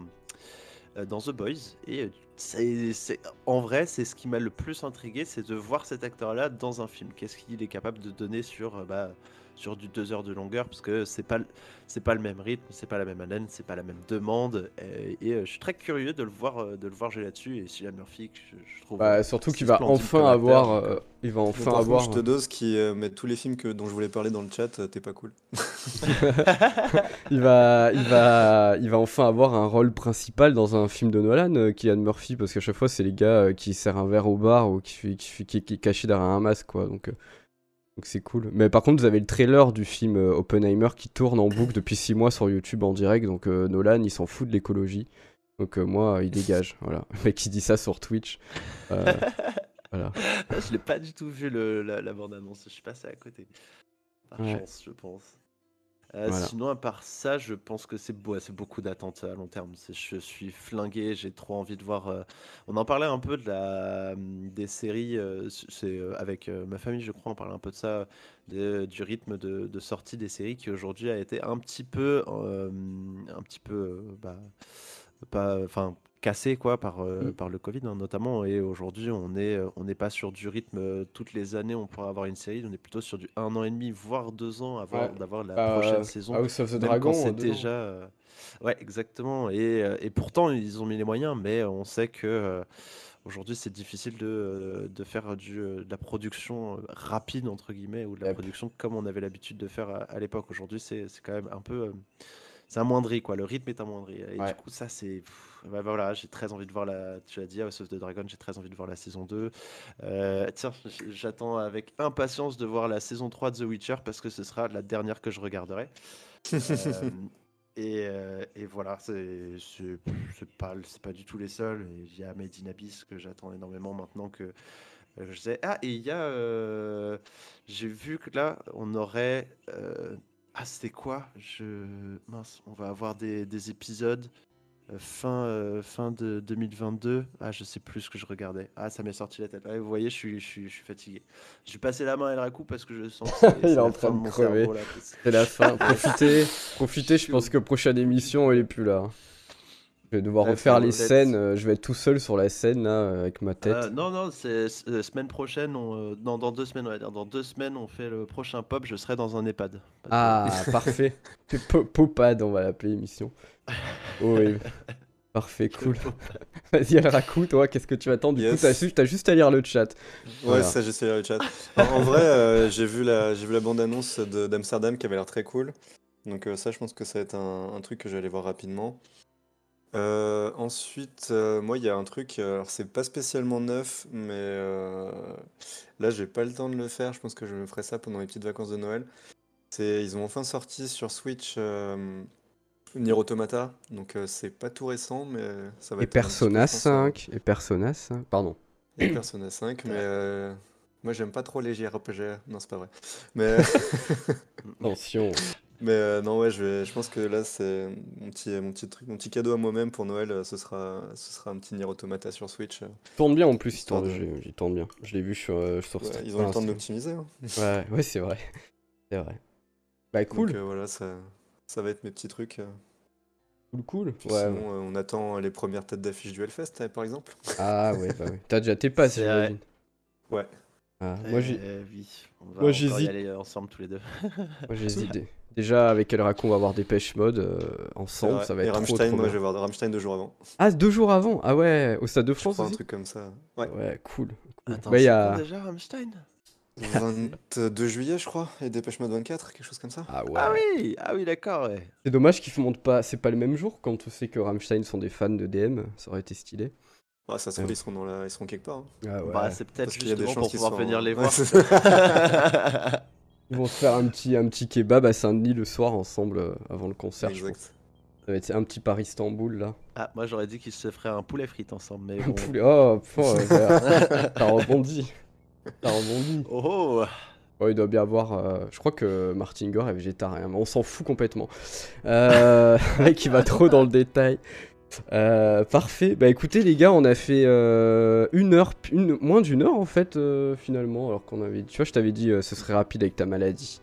euh, dans The Boys. Et c'est, en vrai, c'est ce qui m'a le plus intrigué, c'est de voir cet acteur-là dans un film. Qu'est-ce qu'il est capable de donner sur, bah, sur du deux heures de longueur, parce que c'est pas, le- c'est pas le même rythme, c'est pas la même haleine, c'est pas la même demande. Et, et, euh, je suis très curieux de le voir, euh, de le voir jouer là-dessus. Et Cillian Murphy, que je, je trouve. Bah, surtout qu'il va enfin avoir. euh, il va enfin contre, avoir. je te dose qui euh, met tous les films que, dont je voulais parler dans le chat, euh, t'es pas cool. [laughs] il va, il va, il va enfin avoir un rôle principal dans un film de Nolan, euh, Cillian Murphy, parce qu'à chaque fois c'est les gars euh, qui serrent un verre au bar ou qui, qui, qui, qui est caché derrière un masque, quoi. Donc, euh, donc c'est cool. Mais par contre, vous avez le trailer du film euh, Oppenheimer qui tourne en boucle depuis 6 mois sur YouTube en direct. Donc euh, Nolan, il s'en fout de l'écologie. Donc euh, moi, il dégage. Voilà. [laughs] Le mec qui dit ça sur Twitch. Euh, [laughs] voilà. je l'ai pas du tout vu le, la, la bande-annonce, je suis passé à côté. Par Ouais. chance, je pense. Euh, Voilà. Sinon, à part ça, je pense que c'est beau, c'est beaucoup d'attentes à long terme. C'est- Je suis flingué, j'ai trop envie de voir. euh, On en parlait un peu de la, des séries, euh, c'est euh, avec euh, ma famille, je crois, on parlait un peu de ça, de- du rythme de, de sortie des séries qui aujourd'hui a été un petit peu, euh, un petit peu, euh, bah, pas, enfin, cassé quoi par, euh, Mm. par le Covid hein, notamment. Et aujourd'hui, on est, euh, on n'est pas sur du rythme euh, toutes les années. On pourra avoir une série. On est plutôt sur du un an et demi, voire deux ans, avant Ouais. d'avoir la Euh, prochaine saison. House of the Dragon. c'est déjà. euh, Ouais, exactement. Et, euh, et pourtant, ils ont mis les moyens, mais on sait que aujourd'hui, c'est difficile de, de faire du, de la production rapide, entre guillemets, ou de la Yep. production comme on avait l'habitude de faire à, à l'époque. Aujourd'hui, c'est c'est quand même un peu. c'est amoindri, quoi. Le rythme est amoindri. Et Ouais. du coup, ça, c'est. Pff, bah, voilà, j'ai très envie de voir la. Tu l'as dit, House of the Dragon, j'ai très envie de voir la saison 2. Euh, tiens, j'attends avec impatience de voir la saison 3 de The Witcher parce que ce sera la dernière que je regarderai. [laughs] Euh, et, euh, et voilà, c'est pas, pas du tout les seuls. Il y a Made in Abyss que j'attends énormément maintenant que je sais. Ah, et il y a. euh, J'ai vu que là, on aurait. euh, Ah, c'était quoi? Je. Mince, on va avoir des, des épisodes fin, euh, fin de 2022. Ah, je sais plus ce que je regardais. Ah, ça m'est sorti la tête. Ouais, vous voyez, je suis, je, suis, je suis fatigué. Je vais passer la main à Elraku parce que je sens que [laughs] c'est- Il est en train de crever. C'est la fin. [laughs] Profitez, profitez. Je suis pense que prochaine émission, il est plus là. Je vais devoir Ouais, refaire les scènes. euh, Je vais être tout seul sur la scène là, avec ma tête. Euh, non, non, c'est semaine prochaine, on, euh, dans, dans deux semaines, on va dire. Dans deux semaines, on fait le prochain pop, je serai dans un EHPAD. Ah, [laughs] parfait. Po- Popad, on va l'appeler émission. Oui. [laughs] Parfait, cool. Vas-y, El Raku, toi, qu'est-ce que tu attends Du coup, Yes. t'as juste à lire le chat. Ouais, Voilà. ça, j'ai essayé le chat. En, en vrai, euh, j'ai vu la, j'ai vu la bande-annonce de- d'Amsterdam qui avait l'air très cool. Donc euh, ça, je pense que ça va être un, un truc que je vais aller voir rapidement. Euh, ensuite, euh, moi, il y a un truc, euh, alors c'est pas spécialement neuf, mais là, j'ai pas le temps de le faire. Je pense que je ferai ça pendant les petites vacances de Noël. C'est, ils ont enfin sorti sur Switch euh, Nier Automata, donc c'est pas tout récent, mais ça va Et être un petit peu Persona français. 5. Et Persona 5. Pardon. Et Persona 5, [coughs] mais moi j'aime pas trop les JRPG. Non, c'est pas vrai. Mais [laughs] [laughs] Attention. Mais euh, non, ouais, je, vais, je pense que là, c'est mon petit, mon petit truc, mon petit cadeau à moi-même pour Noël. euh, Ce sera, ce sera un petit Nier Automata sur Switch. euh. Tourne bien en plus, il Histoire tourne, de- j'ai- il tourne bien. Je l'ai vu sur, euh, sur Ouais, Steam. ils ont eu le Enfin, temps de l'optimiser. hein. Ouais, ouais, c'est vrai. C'est vrai. Bah cool, Donc euh, voilà, ça, ça va être mes petits trucs. euh. cool, cool. Puis Ouais. sinon, euh, on attend les premières têtes d'affiche du Hellfest, euh, par exemple. Ah ouais, bah ouais. T'as déjà tes passes, C'est vrai. j'imagine. Ouais. Ah, moi j'ai Euh, oui, on va moi, encore j'hésite. y aller ensemble tous les deux. moi, j'hésite. Dé- [laughs] Déjà avec El Raccoon on va avoir des pêches mode euh, ensemble, ça va Et être trop, Rammstein, trop moi, bien. je vais voir Rammstein deux jours avant. Ah, deux jours avant? Ah ouais, au Stade de Je France crois un truc comme ça. Ouais. Ouais, cool. Attends, Bah, il y c'est a... déjà Rammstein? 22 [laughs] juillet, je crois, et Dépêche Mode 24, quelque chose comme ça. Ah ouais. Ah oui, ah oui, d'accord, ouais. C'est dommage qu'ils ne montent pas, c'est pas le même jour quand on sait que Rammstein sont des fans de DM, ça aurait été stylé. Ouais, ça se trouve, Ouais. ils seront, dans la... ils seront quelque part. hein. Ah ouais. Bah, c'est peut-être Parce qu'il y a des justement chances pour pouvoir venir en- les Ouais, voir. [laughs] [laughs] Ils vont se faire un petit, un petit kebab à Saint-Denis le soir ensemble euh, avant le concert, je pense. Exact. Ça va être un petit Paris-Istanbul là. ah, moi j'aurais dit qu'ils se feraient un poulet frites ensemble, mais [laughs] Un bon. poulet. Oh, oh, t'as [laughs] rebondi. T'as rebondi. Oh, oh Oh, il doit bien avoir. euh, je crois que Martin Gore est végétarien, mais on s'en fout complètement. Euh, [laughs] mec, il va trop dans le détail. Euh, parfait. Bah écoutez, les gars, on a fait euh, une heure, une, moins d'une heure en fait, euh, finalement. Alors qu'on avait. Tu vois, je t'avais dit euh, ce serait rapide avec ta maladie.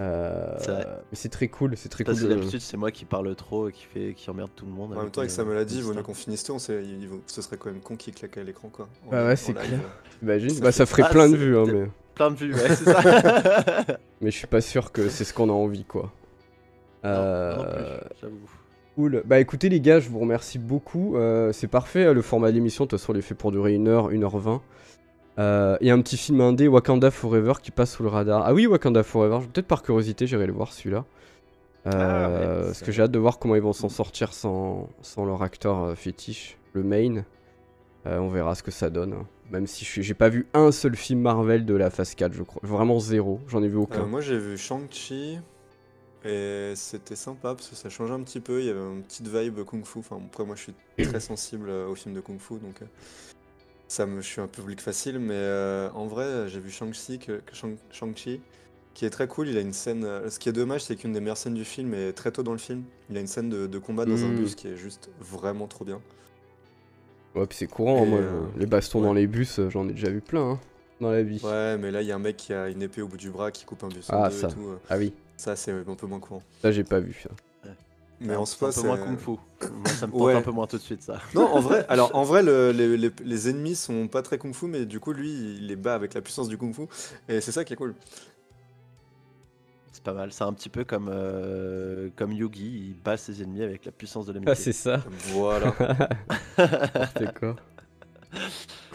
Euh, C'est vrai. mais c'est très cool, c'est très Parce cool. que de- d'habitude, c'est moi qui parle trop et qui, fait... qui emmerde tout le monde. En même temps, avec sa maladie, vaut mieux qu'on finisse tôt. on sait- il vaut- Ce serait quand même con qu'il claque à l'écran, quoi. En- Bah ouais, c'est clair. T'imagines? Ça Bah ça ferait Ah, plein de vues, hein, mais... Plein de vues, ouais, c'est ça. [laughs] mais je suis pas sûr que c'est ce qu'on a envie, quoi. Non, non plus, j'avoue. Cool. Bah écoutez les gars, je vous remercie beaucoup. Euh, c'est parfait, le format de l'émission, de toute façon, il est fait pour durer 1h, 1h20. Euh, et un petit film indé, Wakanda Forever, qui passe sous le radar. Ah oui, Wakanda Forever, peut-être par curiosité, j'irai le voir celui-là. Euh, Ah, parce que j'ai hâte de voir comment ils vont s'en sortir sans, sans leur acteur euh, fétiche, le main. Euh, on verra ce que ça donne. hein. Même si je suis- j'ai pas vu un seul film Marvel de la phase 4, je crois. Vraiment zéro, j'en ai vu aucun. Euh, moi, j'ai vu Shang-Chi. Et c'était sympa parce que ça changeait un petit peu. Il y avait une petite vibe kung-fu. Enfin, après, moi, je suis [clears throat] très sensible euh, aux films de kung-fu. Donc, euh, ça me, je suis un public facile. Mais euh, en vrai, j'ai vu Shang-Chi, que, que Shang- Shang-Chi, qui est très cool. Il a une scène. euh, ce qui est dommage, c'est qu'une des meilleures scènes du film est très tôt dans le film. Il a une scène de, de combat dans un Mm. bus qui est juste vraiment trop bien. Ouais, puis c'est courant, Et, moi, euh, les bastons ouais. dans les bus, j'en ai déjà vu plein, hein, dans la vie. Ouais, mais là, il y a un mec qui a une épée au bout du bras qui coupe un bus en Ah, deux ça. et tout. Ah oui, Ça, c'est un peu moins courant. ça j'ai pas vu ça. Mais Ah, en c'est soi, un peu c'est. moins kung fu. Moi, ça me tente Ouais. un peu moins tout de suite, ça. Non, en vrai, alors en vrai, le- les, les- les ennemis sont pas très kung-fu, mais du coup, lui, il les bat avec la puissance du kung-fu, et c'est ça qui est cool. C'est pas mal. C'est un petit peu comme, euh, comme Yugi, il bat ses ennemis avec la puissance de l'amitié. Ah, c'est ça. Voilà. [laughs] Quoi.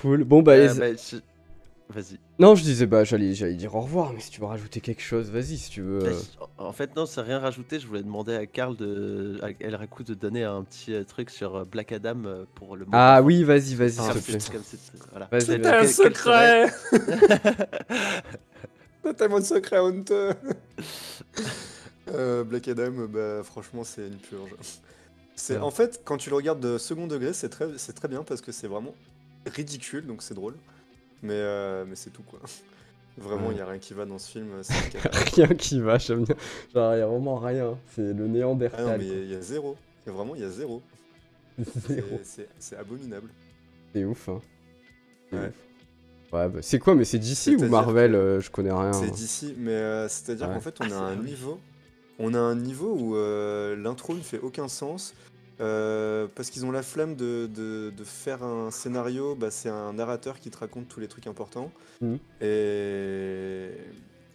Cool. Bon, bah, Euh, les- bah, je- Vas-y. non, je disais, bah, j'allais, j'allais dire au revoir, mais si tu veux rajouter quelque chose, vas-y, si tu veux. En fait, non, c'est rien rajouté. Je voulais demander à Karl de, à El Raku de donner un petit euh, truc sur euh, Black Adam euh, pour le. Ah oui, vas-y, vas-y, s'il quel- quel serait- [laughs] T'as tellement de secrets honteux [laughs] Euh, Black Adam, bah franchement, c'est une purge. C'est Ouais. en fait quand tu le regardes de second degré, c'est très, c'est très bien parce que c'est vraiment ridicule, donc c'est drôle. Mais euh, mais c'est tout quoi. [laughs] Vraiment, il Ouais. y a rien qui va dans ce film. [laughs] rien qui va, j'aime bien. Genre, y a vraiment rien. C'est le Ah non, néandertal. mais il y a- il y, a zéro. Il y a vraiment, il y a zéro. [laughs] C'est- Zéro. C'est c'est abominable. C'est ouf, hein. Ouais. ouf. Ouais, bah, c'est quoi, mais c'est DC ou Marvel que- euh, Je connais rien. C'est d'ici, mais euh, c'est-à-dire Ouais. qu'en fait, on Ah, a un niveau, on a un niveau où euh, l'intro ne fait aucun sens. Euh, parce qu'ils ont la flemme de, de- de faire un scénario, bah, c'est un narrateur qui te raconte tous les trucs importants. Mhm. Et,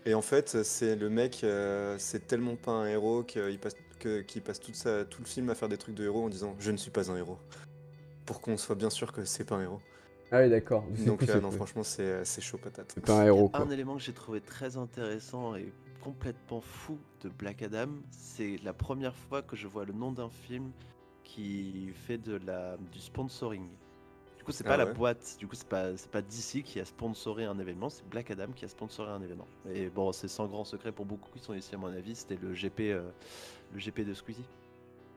et en fait, c'est le mec, euh, c'est tellement pas un héros qu'il passe, que- qu'il passe toute sa- tout le film à faire des trucs de héros en disant Je ne suis pas un héros. Pour qu'on soit bien sûr que c'est pas un héros. Ah oui, d'accord. [laughs] Donc, euh, non, franchement, c'est c'est chaud patate. C'est pas un héros, quoi. Un élément que j'ai trouvé très intéressant et complètement fou de Black Adam, c'est la première fois que je vois le nom d'un film qui fait de la, du sponsoring. Du coup, c'est pas Ah la ouais. boîte, du coup, c'est pas, c'est pas DC qui a sponsoré un événement, c'est Black Adam qui a sponsoré un événement. Et bon, c'est sans grand secret pour beaucoup qui sont ici, à mon avis, c'était le GP, euh, le GP de Squeezie.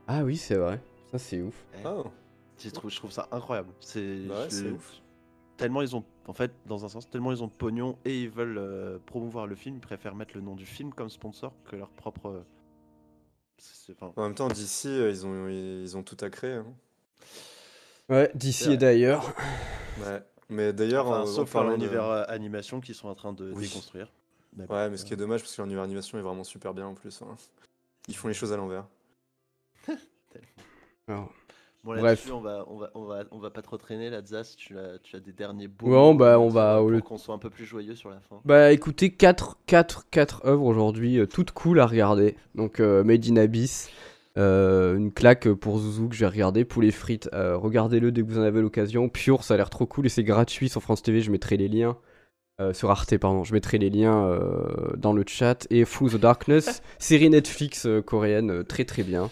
Ah oui, c'est vrai. Ça, c'est ouf. Ah, je, trouve, je trouve ça incroyable. C'est Bah ouais, ouf. Tellement ils ont, en fait, dans un sens, tellement ils ont pognon et ils veulent euh, promouvoir le film, ils préfèrent mettre le nom du film comme sponsor que leur propre, c'est- enfin, En même temps, d'ici, euh, ils ont, ils ont tout à créer. hein. Ouais, d'ici vrai. et d'ailleurs. Ouais. Mais d'ailleurs, enfin, en, en sauf parlant de- l'univers euh, animation qu'ils sont en train de Oui. déconstruire. Ouais, mais ce qui est dommage, parce que l'univers animation est vraiment super bien en plus. hein. Ils font les choses à l'envers. Alors, Bon, Bref. on va, on, va, on, va, on va pas trop traîner. La Zaz, tu as, tu as des derniers beaux mots bah, on va- au pour qu'on soit un peu plus joyeux sur la fin. Bah écoutez, 4, 4, 4 œuvres aujourd'hui, euh, toutes cool à regarder. Donc euh, Made in Abyss, euh, une claque pour Zouzou que j'ai regardé, Poulet frites, regardez-le dès que vous en avez l'occasion. Pure, ça a l'air trop cool et c'est gratuit sur France TV, je mettrai les liens. sur Arte, pardon, je mettrai les liens dans le chat. Et Through the Darkness, [laughs] série Netflix coréenne, très très bien.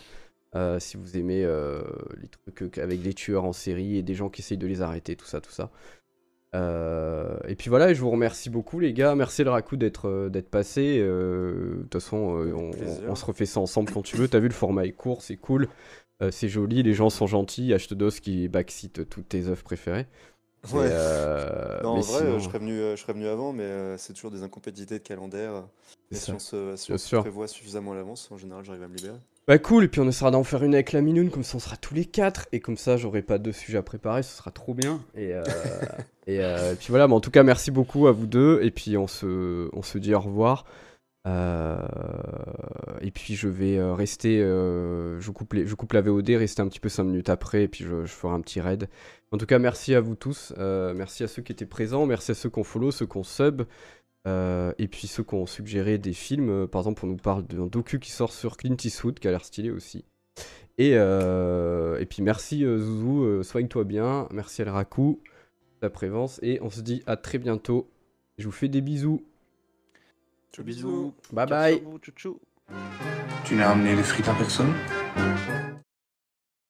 Euh, si vous aimez euh, les trucs euh, avec des tueurs en série et des gens qui essayent de les arrêter, tout ça, tout ça. Euh, et puis voilà, je vous remercie beaucoup les gars. Merci le Raku d'être d'être passé. De toute façon, on, se refait ça ensemble quand tu veux. T'as vu le format est court, c'est cool, c'est joli, les gens sont gentils. H2DOS qui backseat toutes tes œuvres préférées. Ouais. euh, Non, en vrai, sinon, je, serais venu, euh, je serais venu avant, mais euh, c'est toujours des incompatibilités de calendaire. C'est si on se, si on se prévoit suffisamment à l'avance, en général, j'arrive à me libérer. Bah cool, et puis on essaiera d'en faire une avec la Minoune, comme ça on sera tous les quatre, et comme ça j'aurai pas deux sujets à préparer, ce sera trop bien. Et, euh, [laughs] et, euh, et puis voilà, mais en tout cas merci beaucoup à vous deux, et puis on se, on se dit au revoir. Euh, et puis je vais rester, je, coupe les- je coupe la VOD, rester un petit peu 5 minutes après, et puis je, je ferai un petit raid. En tout cas merci à vous tous, euh, merci à ceux qui étaient présents, merci à ceux qui ont follow, ceux qui ont sub. Euh, et puis ceux qui ont suggéré des films, euh, par exemple on nous parle d'un docu qui sort sur Clint Eastwood qui a l'air stylé aussi. Et, euh, et puis merci Zouzou, euh, soigne-toi bien, merci El Raku, ta prévence, et on se dit à très bientôt. Je vous fais des bisous. Bisous. Bye bye. Tu n'as amené les frites à personne?